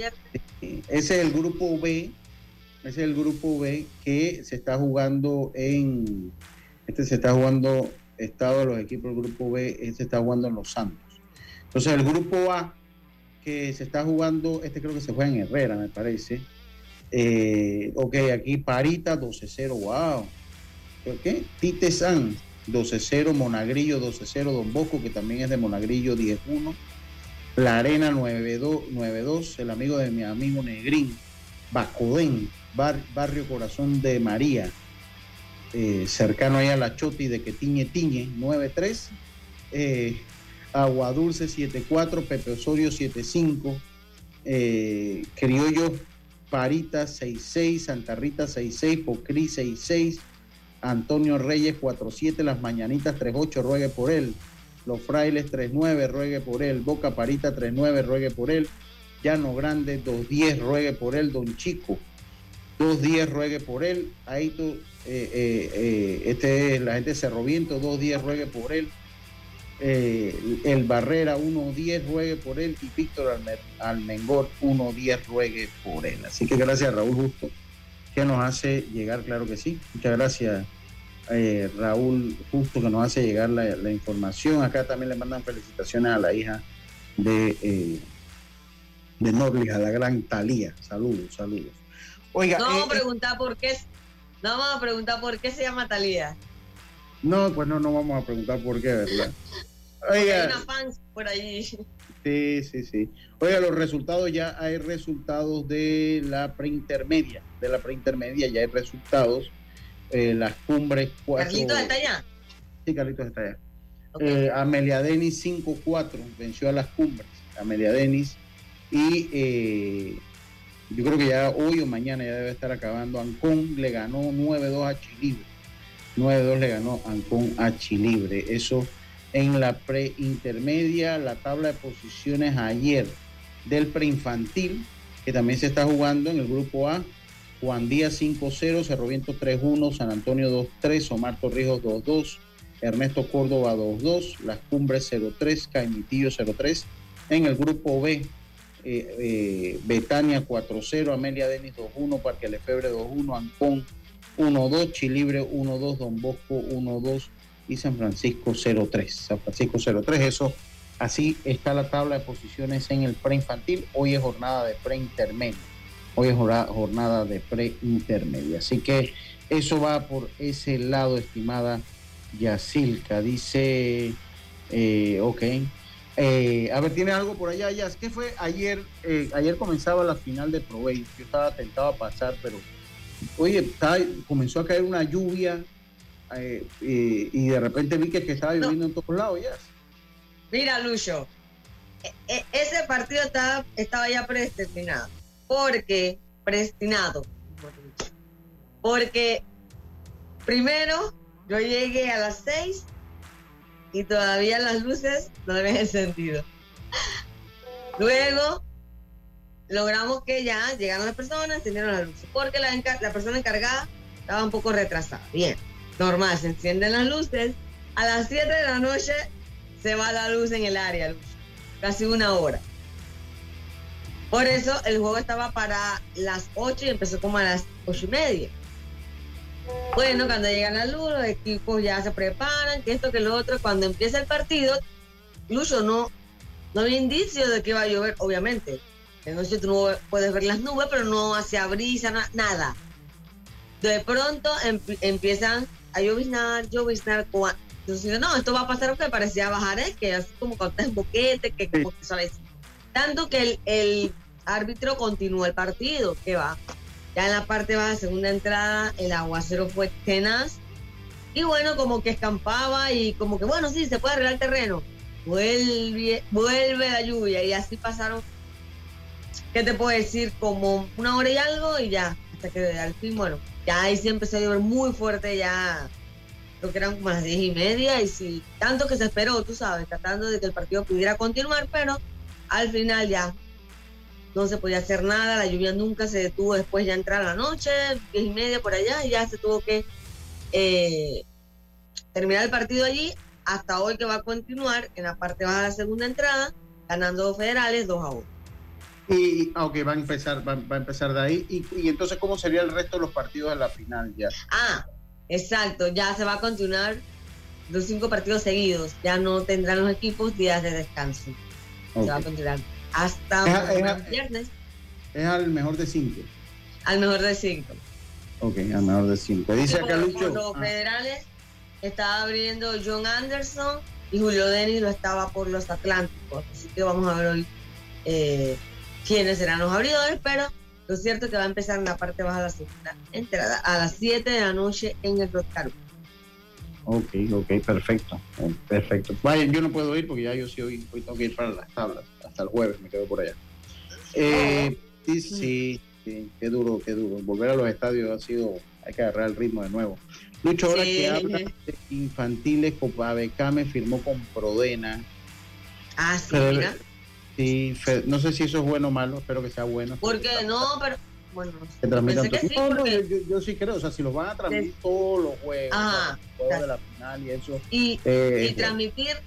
ese es el grupo B, ese es el grupo B que se está jugando en... Este se está jugando estado de los equipos del grupo B se está jugando en Los Santos. Entonces el grupo A que se está jugando, este creo que se juega en Herrera, me parece. Eh, ok, aquí Parita 12-0, wow. ¿Qué? Tite San, 12-0, Monagrillo 12-0, Don Bosco, que también es de Monagrillo 10-1, La Arena 9-2, el amigo de mi amigo Negrín, Bacodén, Barrio Corazón de María, eh, cercano ahí a la Choti de que tiñe tiñe, 9-3, eh, Aguadulce 7-4, Pepe Osorio 7-5, eh, Criollo Parita 6-6, Santa Rita 6-6, Pocri 6-6, Antonio Reyes 4-7, Las Mañanitas 3-8, ruegue por él. Los Frailes 3-9, ruegue por él. Boca Parita 3-9, ruegue por él. Llano Grande 2-10, ruegue por él. Don Chico 2-10, ruegue por él. Eh, este es la gente Cerro Viento 2-10, ruegue por él. el Barrera 1-10, ruegue por él. Y Víctor Almengor 1-10, ruegue por él. Así que gracias Raúl Justo que nos hace llegar, claro que sí. Muchas gracias, eh, Raúl, justo que nos hace llegar la, información. Acá también le mandan felicitaciones a la hija de, eh, de Norlis, a la gran Talía. Saludos, saludos. Oiga, no eh, preguntar por qué, no vamos a preguntar por qué se llama Talía. No, pues no, no vamos a preguntar por qué, ¿verdad? Oiga, hay una fans por ahí. Sí, sí, sí. Oiga, los resultados ya hay resultados de la preintermedia. De la preintermedia ya hay resultados. Eh, las cumbres. ¿Carlitos está allá? Sí, Carlitos está allá. Eh, Amelia Denis 5-4 venció a las cumbres. Amelia Denis. Y eh, yo creo que ya hoy o mañana ya debe estar acabando. Ancón le ganó 9-2 a Chilibre. 9-2 le ganó Ancón a Chilibre. Eso en la preintermedia, la tabla de posiciones ayer del preinfantil, que también se está jugando en el grupo A. Juan Díaz 5-0, Cerro Viento 3-1, San Antonio 2-3, Omar Torrijos 2-2, Ernesto Córdoba 2-2, Las Cumbres 0-3, Caimitillo 0-3. En el grupo B, eh, eh, Betania 4-0, Amelia Denis 2-1, Parque Lefebre 2-1, Ancón 1-2, Chilibre 1-2, Don Bosco 1-2, y San Francisco 03. San Francisco 03, eso así está la tabla de posiciones en el preinfantil. Hoy es jornada de preintermedio. Hoy es jornada de preintermedia. Así que eso va por ese lado, estimada Yacilca. Dice, eh, ok. Eh, a ver, ¿tiene algo por allá, Yas? ¿Qué fue ayer? Eh, ayer comenzaba la final de Pro Yo estaba tentado a pasar, pero oye, comenzó a caer una lluvia eh, y, de repente vi que, estaba lloviendo en todos lados ya. Mira, Lucho, e, e, ese partido estaba, estaba ya predestinado. Porque, predestinado. Porque primero yo llegué a las seis y todavía las luces no habían encendido. Luego logramos que ya llegaron las personas, encendieron las luces, porque la, la persona encargada estaba un poco retrasada. Bien normal, se encienden las luces. A las 7 de la noche se va la luz en el área, casi una hora. Por eso el juego estaba para las 8 y empezó como a las 8 y media. Bueno, cuando llega la luz, los equipos ya se preparan, que esto, que lo otro. Cuando empieza el partido, incluso no, no había indicio de que iba a llover, obviamente. De noche tú no puedes ver las nubes, pero no hacía brisa, nada. De pronto empiezan a lloviznar, lloviznar. Entonces, no, esto va a pasar que parecía bajar, ¿eh? que así como cuando estás boquete, que como que sabes. Tanto que el, el árbitro continuó el partido, que va. Ya en la parte baja, segunda entrada, el aguacero fue tenaz. Y bueno, como que escampaba y como que, bueno, sí, se puede arreglar el terreno. Vuelve, vuelve la lluvia y así pasaron, ¿qué te puedo decir? Como una hora y algo y ya, hasta que al fin, bueno, ya ahí sí empezó a llover muy fuerte, ya creo que eran como las diez y media, y sí, tanto que se esperó, tú sabes, tratando de que el partido pudiera continuar, pero al final ya no se podía hacer nada, la lluvia nunca se detuvo después ya entrar la noche, diez y media por allá, y ya se tuvo que eh, terminar el partido allí, hasta hoy que va a continuar en la parte baja de la segunda entrada, ganando federales 2 a 1. Y, aunque ah, va a empezar, va, a empezar de ahí. Y, entonces, ¿cómo sería el resto de los partidos de la final ya? Ah, exacto, ya se va a continuar los cinco partidos seguidos. Ya no tendrán los equipos días de descanso. Se va a continuar hasta el viernes. Es al mejor de cinco. Al mejor de cinco. Ok, al mejor de cinco. Dice acá Lucho. Los ah. federales estaba abriendo John Anderson y Julio Denis lo estaba por los Atlánticos. Así que vamos a ver hoy eh, quiénes serán los abridores, pero lo cierto es que va a empezar en la parte baja de la segunda entrada a las 7 de la noche en el Rotary. Ok, ok, perfecto. Perfecto. Vaya, yo no puedo ir porque ya yo sí hoy, hoy tengo que ir para las tablas. Hasta el jueves me quedo por allá. Eh, sí, sí, sí, qué duro, qué duro. Volver a los estadios ha sido, hay que agarrar el ritmo de nuevo. Lucho, ahora que habla de infantiles, Copa Became firmó con Prodena. Ah, sí, Sí, no sé si eso es bueno o malo, espero que sea bueno. Porque no, pero bueno, yo, sí creo, o sea, si los van a transmitir todos los juegos, de la final y eso. Y, eh, transmitir,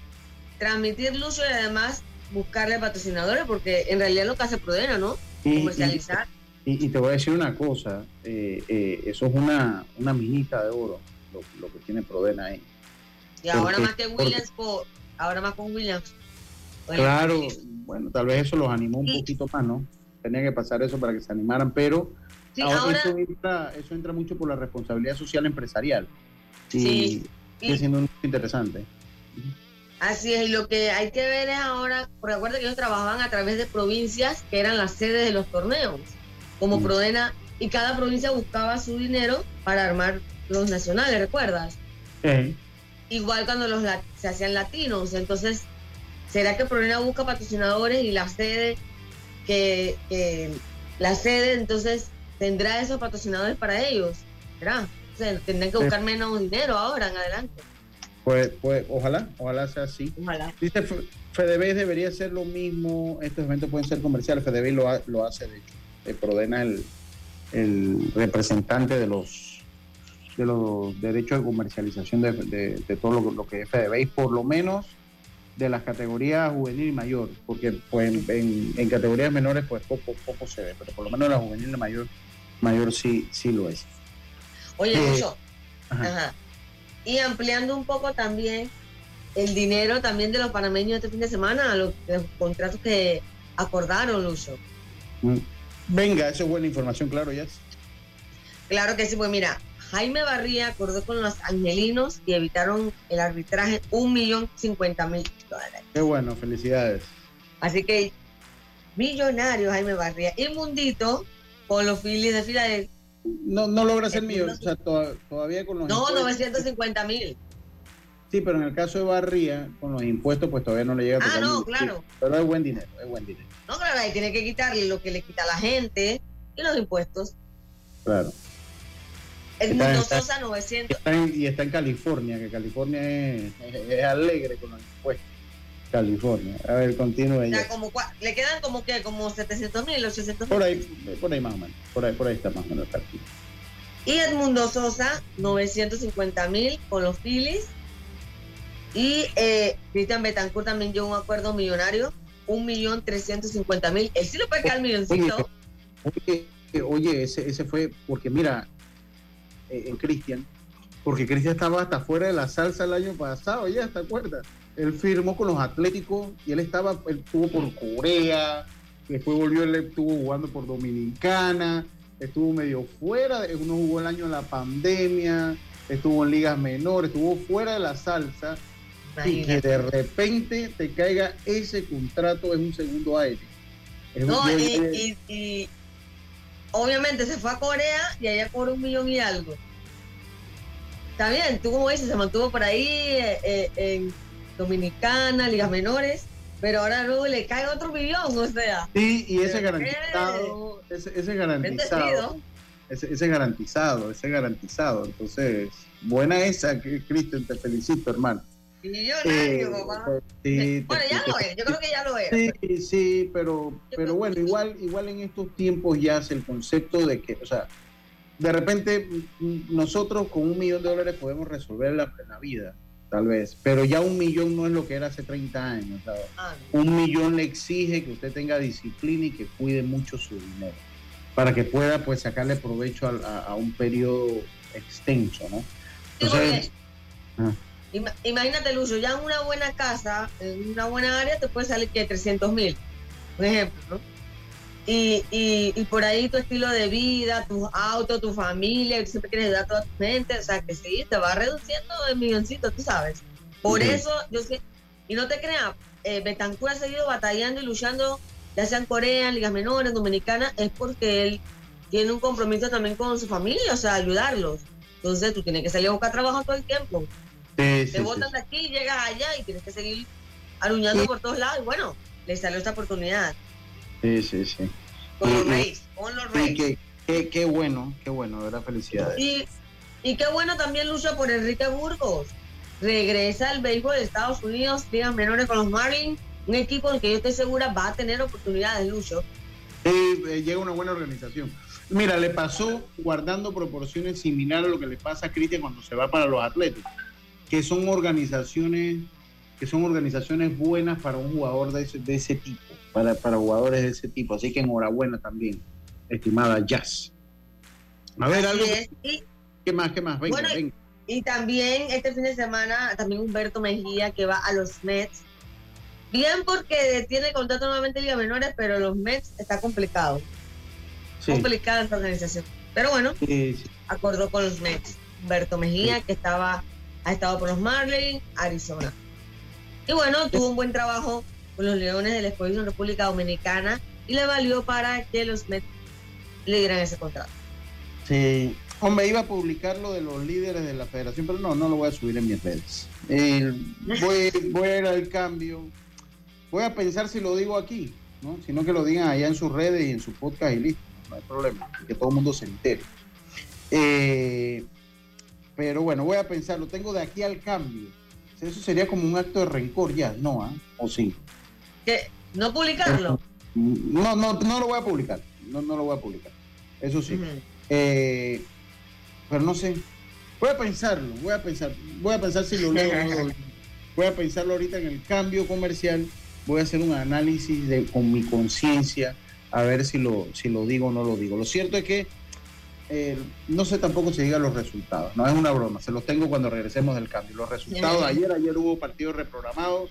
transmitir Lucio y además buscarle patrocinadores, porque en realidad lo que hace Prodena, ¿no? Comercializar. Y, te voy a decir una cosa, eh, eh, eso es una, una minita de oro, lo, que tiene Prodena ahí. Y ahora más que Williams, ahora más con Williams. claro, bueno, tal vez eso los animó un poquito más, ¿no? Tenía que pasar eso para que se animaran, pero ahora, eso, entra, eso entra mucho por la responsabilidad social empresarial. sí. Sigue siendo muy interesante. Así es, y lo que hay que ver es ahora, porque acuerdo que ellos trabajaban a través de provincias que eran las sedes de los torneos, como mm. Prodena, y cada provincia buscaba su dinero para armar los nacionales, ¿recuerdas? Igual cuando los se hacían latinos, entonces ¿Será que Prodena busca patrocinadores y la sede, que, la sede entonces tendrá esos patrocinadores para ellos? ¿Será? O sea, tendrán que buscar menos dinero ahora en adelante. Pues, pues ojalá, ojalá sea así. Ojalá. Dice FedeBase debería ser lo mismo, estos eventos pueden ser comerciales, FedeBase lo, lo hace de hecho. Eh, Prodena es el, representante de los de los derechos de comercialización de, todo lo, lo, que es FedeBase, por lo menos de las categorías juvenil y mayor, porque pues en, categorías menores pues poco, poco se ve, pero por lo menos la juvenil y mayor, mayor sí, sí lo es. Oye, eh, ajá. Y ampliando un poco también el dinero también de los panameños este fin de semana, los, los contratos que acordaron, Lucho. Mm. Venga, eso es buena información, claro, ya. Claro que sí, pues mira, Jaime Barría acordó con los angelinos y evitaron el arbitraje un millón cincuenta mil dólares. Qué bueno, felicidades. Así que millonario Jaime Barría y Mundito con los Phillies de Filadelfia. No, no logra ser mío, o sea, todavía con los No, 950 mil. Sí, pero en el caso de Barría, con los impuestos, pues todavía no le llega. Ah, no, claro. Pero es buen dinero, es buen dinero. No, claro, ahí tiene que quitarle lo que le quita a la gente y los impuestos. Claro. Edmundo Sosa 900. y está en California, que California es, alegre con los impuestos. California. A ver, continúe. Ya, como, le quedan como que como 700 mil, 800 mil. Por ahí, por ahí más o menos. Por ahí, por ahí está más o menos el Y Edmundo Sosa, 950 mil con los Phillies. Y eh, Cristian Betancourt también llegó a un acuerdo millonario, 1.350.000. Él sí lo puede quedar milloncito. Oye, oye, ese, ese fue, porque mira, eh, en Cristian, porque Cristian estaba hasta fuera de la salsa el año pasado, ya, ¿te acuerdas? Él firmó con los Atléticos y él estaba, él estuvo por Corea, después volvió, él estuvo jugando por Dominicana, estuvo medio fuera, uno jugó el año de la pandemia, estuvo en ligas menores, estuvo fuera de la salsa y que de repente te caiga ese contrato en un segundo aire. no, y, obviamente se fue a Corea y allá cobró un millón y algo. Está bien, tú como dices, se mantuvo por ahí eh, eh, en Dominicana, ligas menores, pero ahora luego le cae otro millón, o sea. Sí, y ese garantizado, ese, ese, garantizado, ese, ese, garantizado, ese garantizado. Entonces, buena esa, Cristian, te felicito, hermano. Millonario, eh, bueno, ya lo es, yo creo que ya lo es. Sí, sí, pero, pero bueno, igual, igual en estos tiempos ya es el concepto de que, o sea, de repente nosotros con un millón de dólares podemos resolver la, la vida, tal vez, pero ya un millón no es lo que era hace 30 años. Ah, un millón le exige que usted tenga disciplina y que cuide mucho su dinero, para que pueda pues sacarle provecho a, un periodo extenso, ¿no? Entonces, Imagínate, Lucho, ya en una buena casa, en una buena área, te puede salir que 300 mil, por ejemplo, ¿no? Y, y, por ahí tu estilo de vida, tu auto, tu familia, siempre quieres ayudar a toda tu gente, o sea que sí, te va reduciendo el milloncito, tú sabes. Por eso, yo sé, y no te creas, eh, Betancur ha seguido batallando y luchando, ya sea en Corea, en ligas menores, dominicanas, es porque él tiene un compromiso también con su familia, o sea, ayudarlos. Entonces tú tienes que salir a buscar trabajo todo el tiempo. te botas de aquí, llegas allá y tienes que seguir aruñando por todos lados. Y bueno, le salió esta oportunidad. Sí, sí, sí. Con los Reyes, con los Reyes. Qué, bueno, qué bueno, de verdad, felicidades. Y, y qué bueno también lucha por Enrique Burgos. Regresa al béisbol de Estados Unidos, ligas menores con los Marlins, un equipo en el que yo estoy segura va a tener oportunidades, Lucho. Sí, eh, llega una buena organización. Mira, le pasó guardando proporciones similares a lo que le pasa a Cristian cuando se va para los Atléticos, que son organizaciones que son organizaciones buenas para un jugador de ese, de ese tipo para, para jugadores de ese tipo. Así que enhorabuena también, estimada Jazz. A ver, algo. ¿Qué más? ¿Qué más? Venga, venga. Y también este fin de semana, también Humberto Mejía que va a los Mets. Bien porque tiene contrato nuevamente en Liga Menores, pero los Mets está complicado. Complicada esta organización. Pero bueno, acordó con los Mets. Humberto Mejía, que estaba, ha estado por los Marlins, Arizona. Y bueno, tuvo un buen trabajo con los Leones de la Exposición República Dominicana y le valió para que los Mets le dieran ese contrato. Sí, hombre, iba a publicar lo de los líderes de la federación, pero no, no lo voy a subir en mis redes. voy, voy a ir al cambio. Voy a pensar si lo digo aquí, ¿no? sino que lo digan allá en sus redes y en su podcast y listo, no hay problema, que todo el mundo se entere. Eh, pero bueno, voy a pensar, lo tengo de aquí al cambio. Eso sería como un acto de rencor ya, ¿no? ¿ah? ¿O sí? ¿No publicarlo? No, no, no lo voy a publicar. No, no lo voy a publicar. Eso sí. Eh, pero no sé. Voy a pensarlo, voy a pensar. Voy a pensar si lo leo Voy a pensarlo ahorita en el cambio comercial. Voy a hacer un análisis de, con mi conciencia a ver si lo, si lo digo o no lo digo. Lo cierto es que eh, no sé tampoco si digan los resultados. No es una broma, se los tengo cuando regresemos del cambio. Los resultados de ayer, ayer hubo partidos reprogramados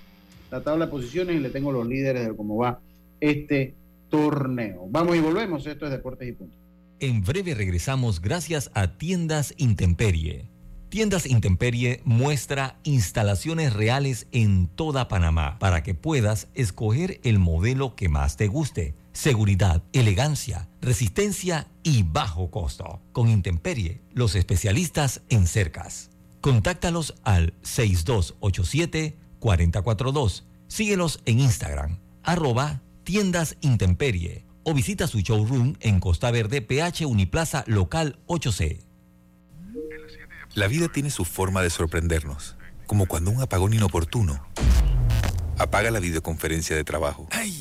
la tabla de posiciones y le tengo los líderes de cómo va este torneo. Vamos y volvemos, esto es Deportes y Punto. En breve regresamos gracias a Tiendas Intemperie. Tiendas Intemperie muestra instalaciones reales en toda Panamá para que puedas escoger el modelo que más te guste. Seguridad, elegancia, resistencia y bajo costo. Con Intemperie, los especialistas en cercas. Contáctalos al 6287 442. Síguelos en Instagram, arroba tiendas intemperie o visita su showroom en Costa Verde, PH Uniplaza Local 8C. La vida tiene su forma de sorprendernos, como cuando un apagón inoportuno apaga la videoconferencia de trabajo. ¡Ay!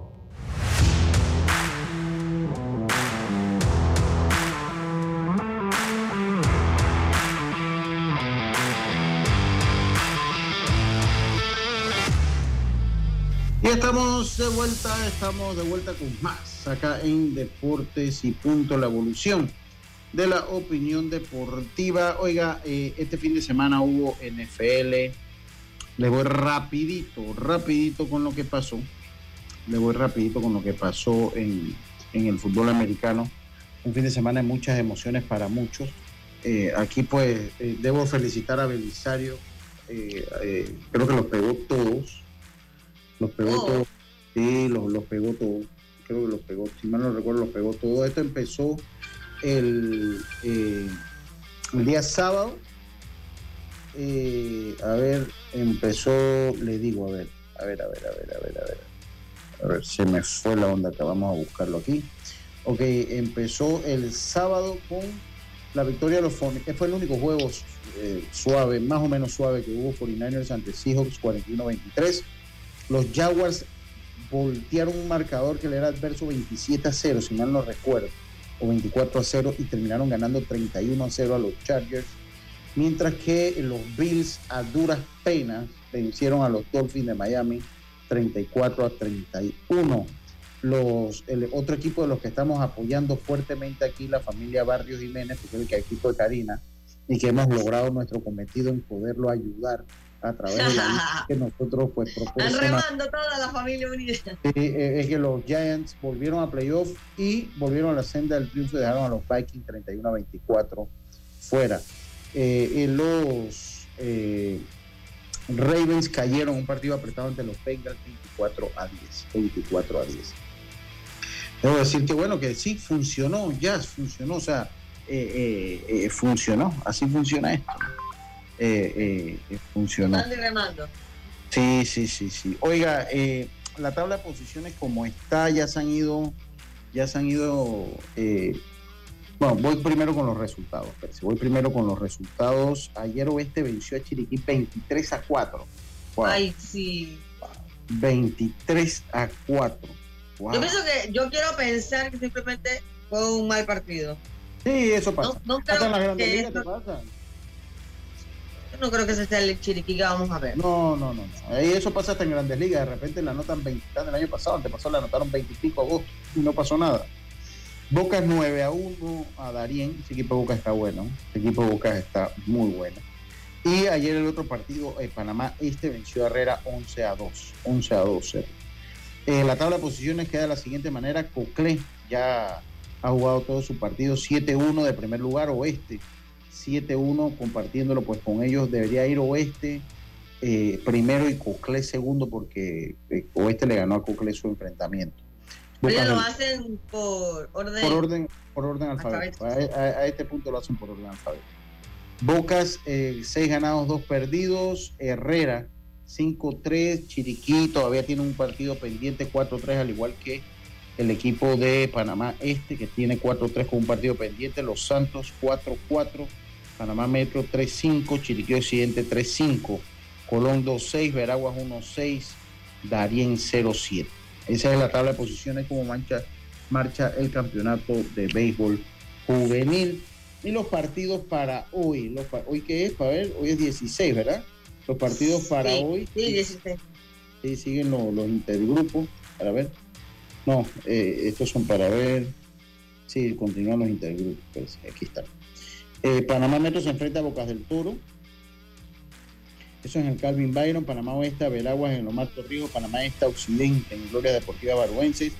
Y estamos de vuelta, estamos de vuelta con más acá en Deportes y Punto, la evolución de la opinión deportiva. Oiga, eh, este fin de semana hubo NFL. Le voy rapidito, rapidito con lo que pasó. Le voy rapidito con lo que pasó en, el fútbol americano. Un fin de semana de muchas emociones para muchos. Eh, aquí pues eh, debo felicitar a Belisario. creo que los pegó todos los pegó oh. todo. Sí, los, pegó todo. Creo que los pegó, si mal no recuerdo, los pegó todo. Esto empezó el, eh, el día sábado. Eh, a ver, empezó, le digo, a ver, a ver, a ver, a ver, a ver, a ver. A ver, se me fue la onda que vamos a buscarlo aquí. Ok, empezó el sábado con la victoria de los que Fue el único juego eh, suave, más o menos suave que hubo 49ers ante Seahawks 41-23. Los Jaguars voltearon un marcador que le era adverso 27 a 0, si mal no recuerdo, o 24 a 0, y terminaron ganando 31 a 0 a los Chargers. Mientras que los Bills a duras penas vencieron a los Dolphins de Miami 34 a 31. Los, el otro equipo de los que estamos apoyando fuertemente aquí, la familia Barrios Jiménez, porque es el equipo de Karina, y que hemos logrado nuestro cometido en poderlo ayudar a través de la que nosotros pues propusimos. remando toda la familia unida. Eh, es que los Giants volvieron a playoff y volvieron a la senda del triunfo y dejaron a los Vikings 31 a 24 fuera. Eh, los eh, Ravens cayeron un partido apretado ante los Bengals 24 a 10. 24 a 10. Debo decir que bueno, que sí, funcionó, ya funcionó, o sea, funcionó, así funciona esto eh, eh, funcionó. Sí, sí, sí, sí. Oiga, eh, la tabla de posiciones como está, ya se han ido, ya se han ido. Eh, bueno, voy primero con los resultados. voy primero con los resultados. Ayer Oeste venció a Chiriquí 23 a 4. Ay, sí. 23 a 4. Yo pienso que, yo quiero pensar que simplemente fue un mal partido. Sí, eso pasa. No, no creo que esto, pasa no creo que ese sea el Chiriquí que vamos a ver. No, no, no. no. eso pasa hasta en grandes ligas. De repente la anotan 20 el año pasado, pasó la anotaron 20 y pico agosto y no pasó nada. Boca es 9 a 1 a Darien. Ese equipo de Boca está bueno. Ese equipo de Boca está muy bueno. Y ayer el otro partido, eh, Panamá Este venció a Herrera 11 a 2. 11 a 2. Eh, la tabla de posiciones queda de la siguiente manera. Coclé ya ha jugado todo su partido 7-1 de primer lugar, Oeste 7-1, compartiéndolo pues con ellos. Debería ir Oeste eh, primero y Coclé segundo porque eh, Oeste le ganó a Coclé su enfrentamiento. Pero lo hacen por orden, por orden, por orden alfabético. A, este punto lo hacen por orden alfabético. Bocas, eh, 6 ganados, 2 perdidos. Herrera, 5-3. Chiriquí todavía tiene un partido pendiente, 4-3, al igual que el equipo de Panamá Este, que tiene 4-3 con un partido pendiente. Los Santos, 4-4. Panamá Metro 3-5, Chiriquí Occidente 3-5, Colón 2-6, Veraguas 1-6, Darien 0-7. Esa es la tabla de posiciones como mancha, marcha el campeonato de béisbol juvenil. Y los partidos para hoy, ¿hoy qué es? Para ver, hoy es 16, ¿verdad? Los partidos para hoy. Sí, 16. Sí, siguen los, intergrupos, para ver. No, eh, estos son para ver. Sí, continúan los intergrupos, pues aquí están. Eh, Panamá Metro se enfrenta a Bocas del Toro. Eso es en el Calvin Byron. Panamá Oeste, Veraguas en Omar Torrijos. Panamá Este Occidente en Gloria Deportiva Baruenses.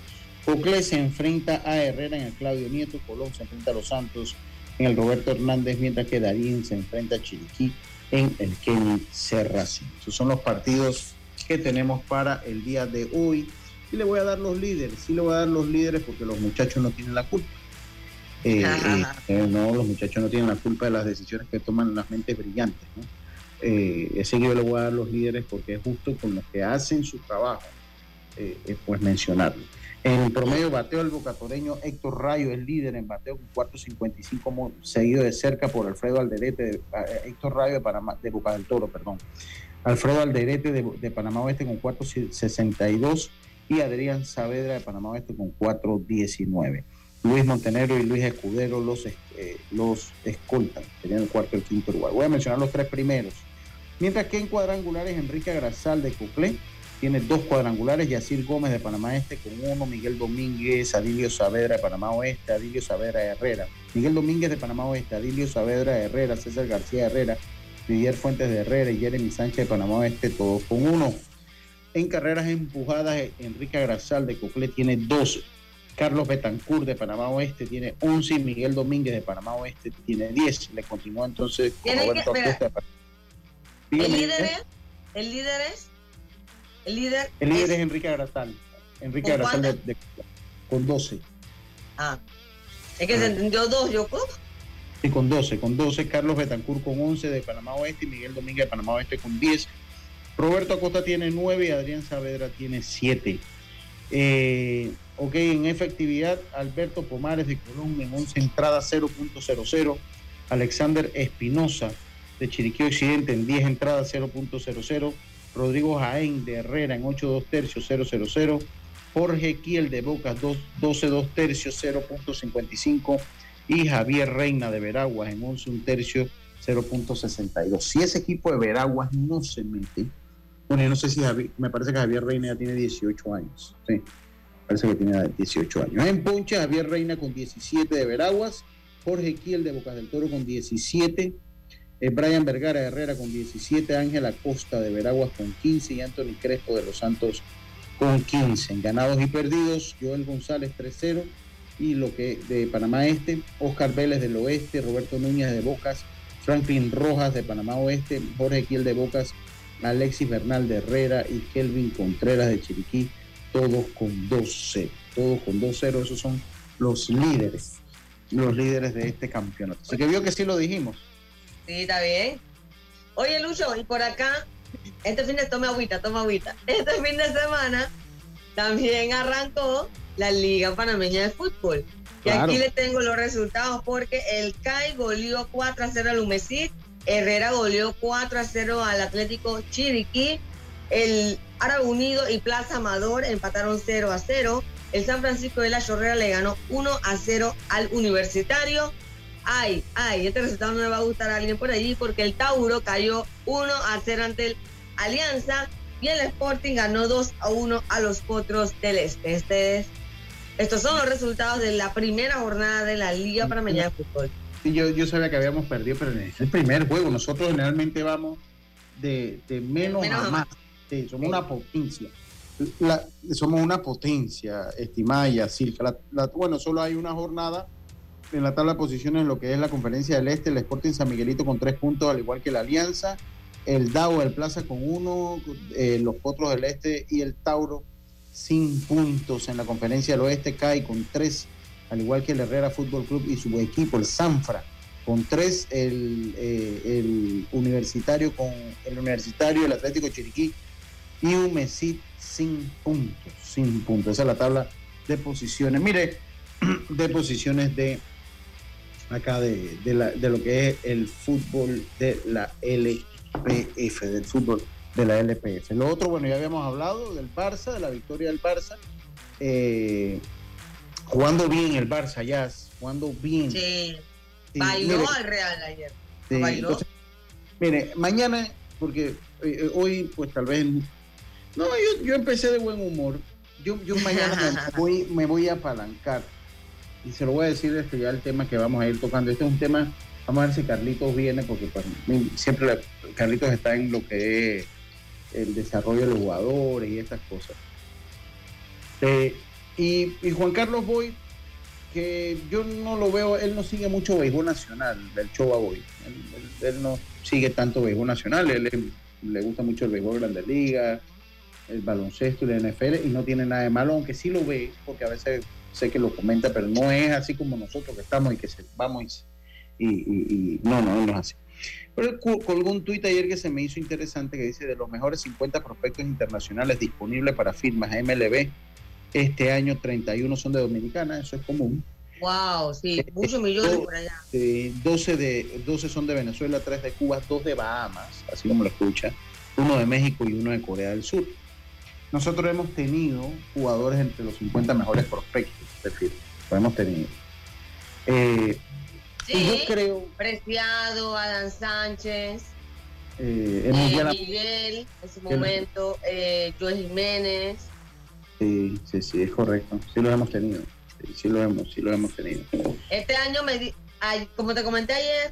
Cocle se enfrenta a Herrera en el Claudio Nieto. Colón se enfrenta a Los Santos en el Roberto Hernández. Mientras que Darín se enfrenta a Chiriquí en el Kenny Serraci. Esos son los partidos que tenemos para el día de hoy. Y le voy a dar los líderes. Sí le voy a dar los líderes porque los muchachos no tienen la culpa. Eh, eh, eh, no, los muchachos no tienen la culpa de las decisiones que toman las mentes brillantes. ¿no? ese yo le voy a dar los líderes porque es justo con los que hacen su trabajo, pues mencionarlo. En promedio bateo el bocatoreño Héctor Rayo es líder en bateo con 4.55 seguido de cerca por Alfredo Alderete, de, eh, Héctor Rayo de, Panamá, de Boca del Toro, perdón. Alfredo Alderete de, Panamá Oeste con 4.62 y Adrián Saavedra de Panamá Oeste con 4.19. Luis Montenegro y Luis Escudero los, eh, los escoltan, tenían el cuarto y el quinto lugar. Voy a mencionar los tres primeros. Mientras que en cuadrangulares Enrique Grasal de Coclé tiene dos cuadrangulares, Yacir Gómez de Panamá Este con uno, Miguel Domínguez, Adilio Saavedra de Panamá Oeste, Adilio Saavedra Herrera, Miguel Domínguez de Panamá Oeste, Adilio Saavedra Herrera, César García Herrera, Didier Fuentes de Herrera y Jeremy Sánchez de Panamá Oeste, todos con uno. En carreras empujadas, Enrique Grasal de Coclé tiene 12. Carlos Betancourt de Panamá Oeste tiene 11 y Miguel Domínguez de Panamá Oeste tiene 10. Le continúa entonces Roberto ¿El líder es? ¿El líder es? El líder, el líder es, Enrique Arazal. Enrique Arazal de, con 12. Ah. Es que se entendió dos, yo. Sí, con 12, con 12. Carlos Betancourt con 11 de Panamá Oeste y Miguel Domínguez de Panamá Oeste con 10. Roberto Acosta tiene 9 y Adrián Saavedra tiene 7. Eh, ok, en efectividad, Alberto Pomares de Colón en 11 entradas 0.00. Alexander Espinosa de Chiriquí Occidente en 10 entradas 0.00. Rodrigo Jaén de Herrera en 8 2 tercios 000, Jorge Kiel de Boca 12 2 tercios 0.55 y Javier Reina de Veraguas en 11 1 tercio 0.62. Si ese equipo de Veraguas no se mete, bueno, no sé si me parece que Javier Reina ya tiene 18 años, sí, parece que tiene 18 años. En Poncha, Javier Reina con 17 de Veraguas, Jorge Kiel de Bocas del Toro con 17 eh, Brian Vergara Herrera con 17, Ángel Acosta de Veraguas con 15 y Anthony Crespo de Los Santos con 15. En ganados y perdidos, Joel González 3-0 y lo que de Panamá Este, Oscar Vélez del Oeste, Roberto Núñez de Bocas, Franklin Rojas de Panamá Oeste, Jorge Kiel de Bocas, Alexis Bernal de Herrera y Kelvin Contreras de Chiriquí, todos con 2-0. Todos con 2-0, esos son los líderes, los líderes de este campeonato. Así que vio que sí lo dijimos. Sí, está bien. Oye, Lucho, y por acá, este fin de toma agüita, toma agüita. Este fin de semana también arrancó la Liga Panameña de Fútbol. Y aquí le tengo los resultados porque el CAI goleó 4 a 0 al Humesit, Herrera goleó 4 a 0 al Atlético Chiriquí, el Árabe Unido y Plaza Amador empataron 0 a 0, el San Francisco de la Chorrera le ganó 1 a 0 al Universitario, ay, ay, este resultado no le va a gustar a alguien por allí porque el Tauro cayó 1 a 0 ante el Alianza y el Sporting ganó 2 a 1 a los Potros del Este. este estos son los resultados de la primera jornada de la Liga Panameña de Fútbol. Sí, yo, yo sabía que habíamos perdido, pero es el primer juego. Nosotros generalmente vamos de, menos, a más. Sí, somos una potencia. somos una potencia, estimada y así. bueno, solo hay una jornada en la tabla de posiciones en lo que es la Conferencia del Este, el Sporting San Miguelito con tres puntos, al igual que la Alianza, el DAO del Plaza con uno, eh, los Potros del Este y el Tauro sin puntos en la Conferencia del Oeste, cae con tres, al igual que el Herrera Fútbol Club y su equipo, el Sanfra, con tres, el, eh, el Universitario con el Universitario, el Atlético Chiriquí y un Mesit sin puntos, sin puntos. Esa es la tabla de posiciones. Mire, de posiciones de acá de, lo que es el fútbol de la LPF, del fútbol de la LPF. Lo otro, bueno, ya habíamos hablado del Barça, de la victoria del Barça. Eh, jugando bien el Barça, ya, jugando bien. Sí, bailó al Real ayer. bailó. mire, mañana, porque eh, hoy, pues tal vez. No, yo, empecé de buen humor. Yo, yo mañana voy, me voy a apalancar y se lo voy a decir este ya el tema que vamos a ir tocando. Este es un tema, vamos a ver si Carlitos viene, porque pues, siempre Carlitos está en lo que es el desarrollo de los jugadores y estas cosas. Eh, y, Juan Carlos Boy, que yo no lo veo, él no sigue mucho béisbol nacional, del Choba Boy. Él, no sigue tanto béisbol nacional, él, le gusta mucho el béisbol Grande Liga, el baloncesto y la NFL, y no tiene nada de malo, aunque sí lo ve, porque a veces sé que lo comenta, pero no es así como nosotros que estamos y que se, vamos y, y, no, no, no es así. Pero colgó un tuit ayer que se me hizo interesante que dice de los mejores 50 prospectos internacionales disponibles para firmas MLB, Este año 31 son de Dominicana, eso es común. Wow, sí, eh, muchos millones por allá. 12, de, 12 son de Venezuela, 3 de Cuba, 2 de Bahamas, así como lo escucha, uno de México y uno de Corea del Sur. Nosotros hemos tenido jugadores entre los 50 mejores prospectos, es decir, lo hemos tenido. Eh, sí, yo creo. Preciado, Adán Sánchez. Eh, eh Miguel, en su momento, eh, Joel Jiménez. Sí, sí, sí, es correcto. Sí lo hemos tenido. Sí, lo hemos, sí lo hemos tenido. Este año, me como te comenté ayer,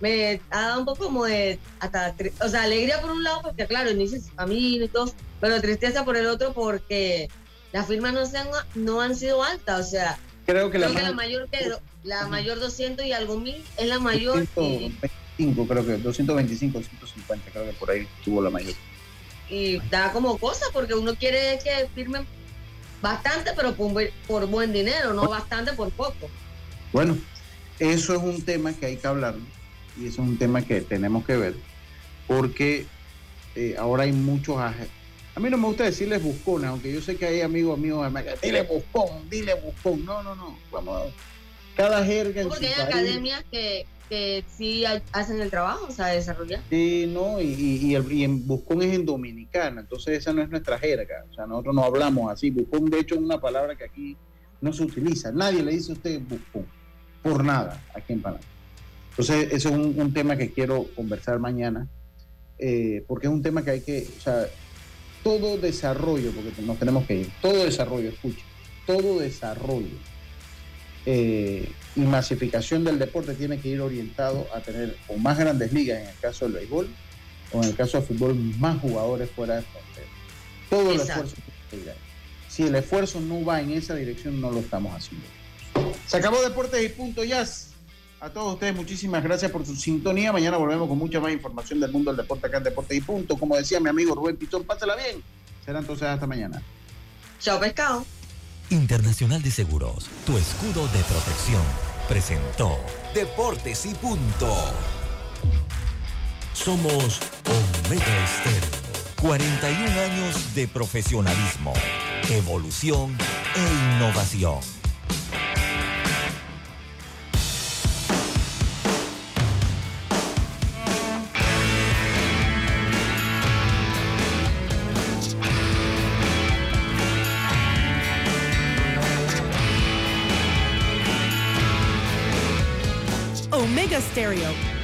me ha dado un poco como de, hasta, o sea, alegría por un lado, porque claro, inicia su familia y todo, pero tristeza por el otro porque las firmas no, se han, no han sido altas, o sea, creo que, la, mayor que la mayor 200 y algo mil es la mayor. 225, creo que 225, 150, creo que por ahí tuvo la mayor. Y da como cosa porque uno quiere que firmen bastante, pero por, buen dinero, no bastante por poco. Bueno, eso es un tema que hay que hablar y eso es un tema que tenemos que ver porque eh, ahora hay muchos a mí no me gusta decirles buscones, aunque yo sé que hay amigos míos dile buscón, dile buscón. No, no, no. Vamos a cada jerga. Porque hay academias que, que sí hacen el trabajo, o sea, desarrollan. Sí, no, y, y, en buscón es en dominicana, entonces esa no es nuestra jerga. O sea, nosotros no hablamos así. Buscón, de hecho, es una palabra que aquí no se utiliza. Nadie le dice a usted buscón, por nada, aquí en Panamá. Entonces, eso es un, tema que quiero conversar mañana, eh, porque es un tema que hay que, o sea, todo desarrollo, porque nos tenemos que ir, todo desarrollo, escucha, todo desarrollo eh, y masificación del deporte tiene que ir orientado a tener o más grandes ligas en el caso del béisbol o en el caso del fútbol más jugadores fuera de frontera. Todo el esfuerzo Si el esfuerzo no va en esa dirección, no lo estamos haciendo. Se acabó Deportes y Punto Jazz. A todos ustedes, muchísimas gracias por su sintonía. Mañana volvemos con mucha más información del mundo del deporte acá en Deporte y Punto. Como decía mi amigo Rubén Pichón, pásala bien. Será entonces hasta mañana. Chao, pescado. Internacional de Seguros, tu escudo de protección, presentó Deportes y Punto. Somos Omega Estéreo. 41 años de profesionalismo, evolución e innovación. Stereo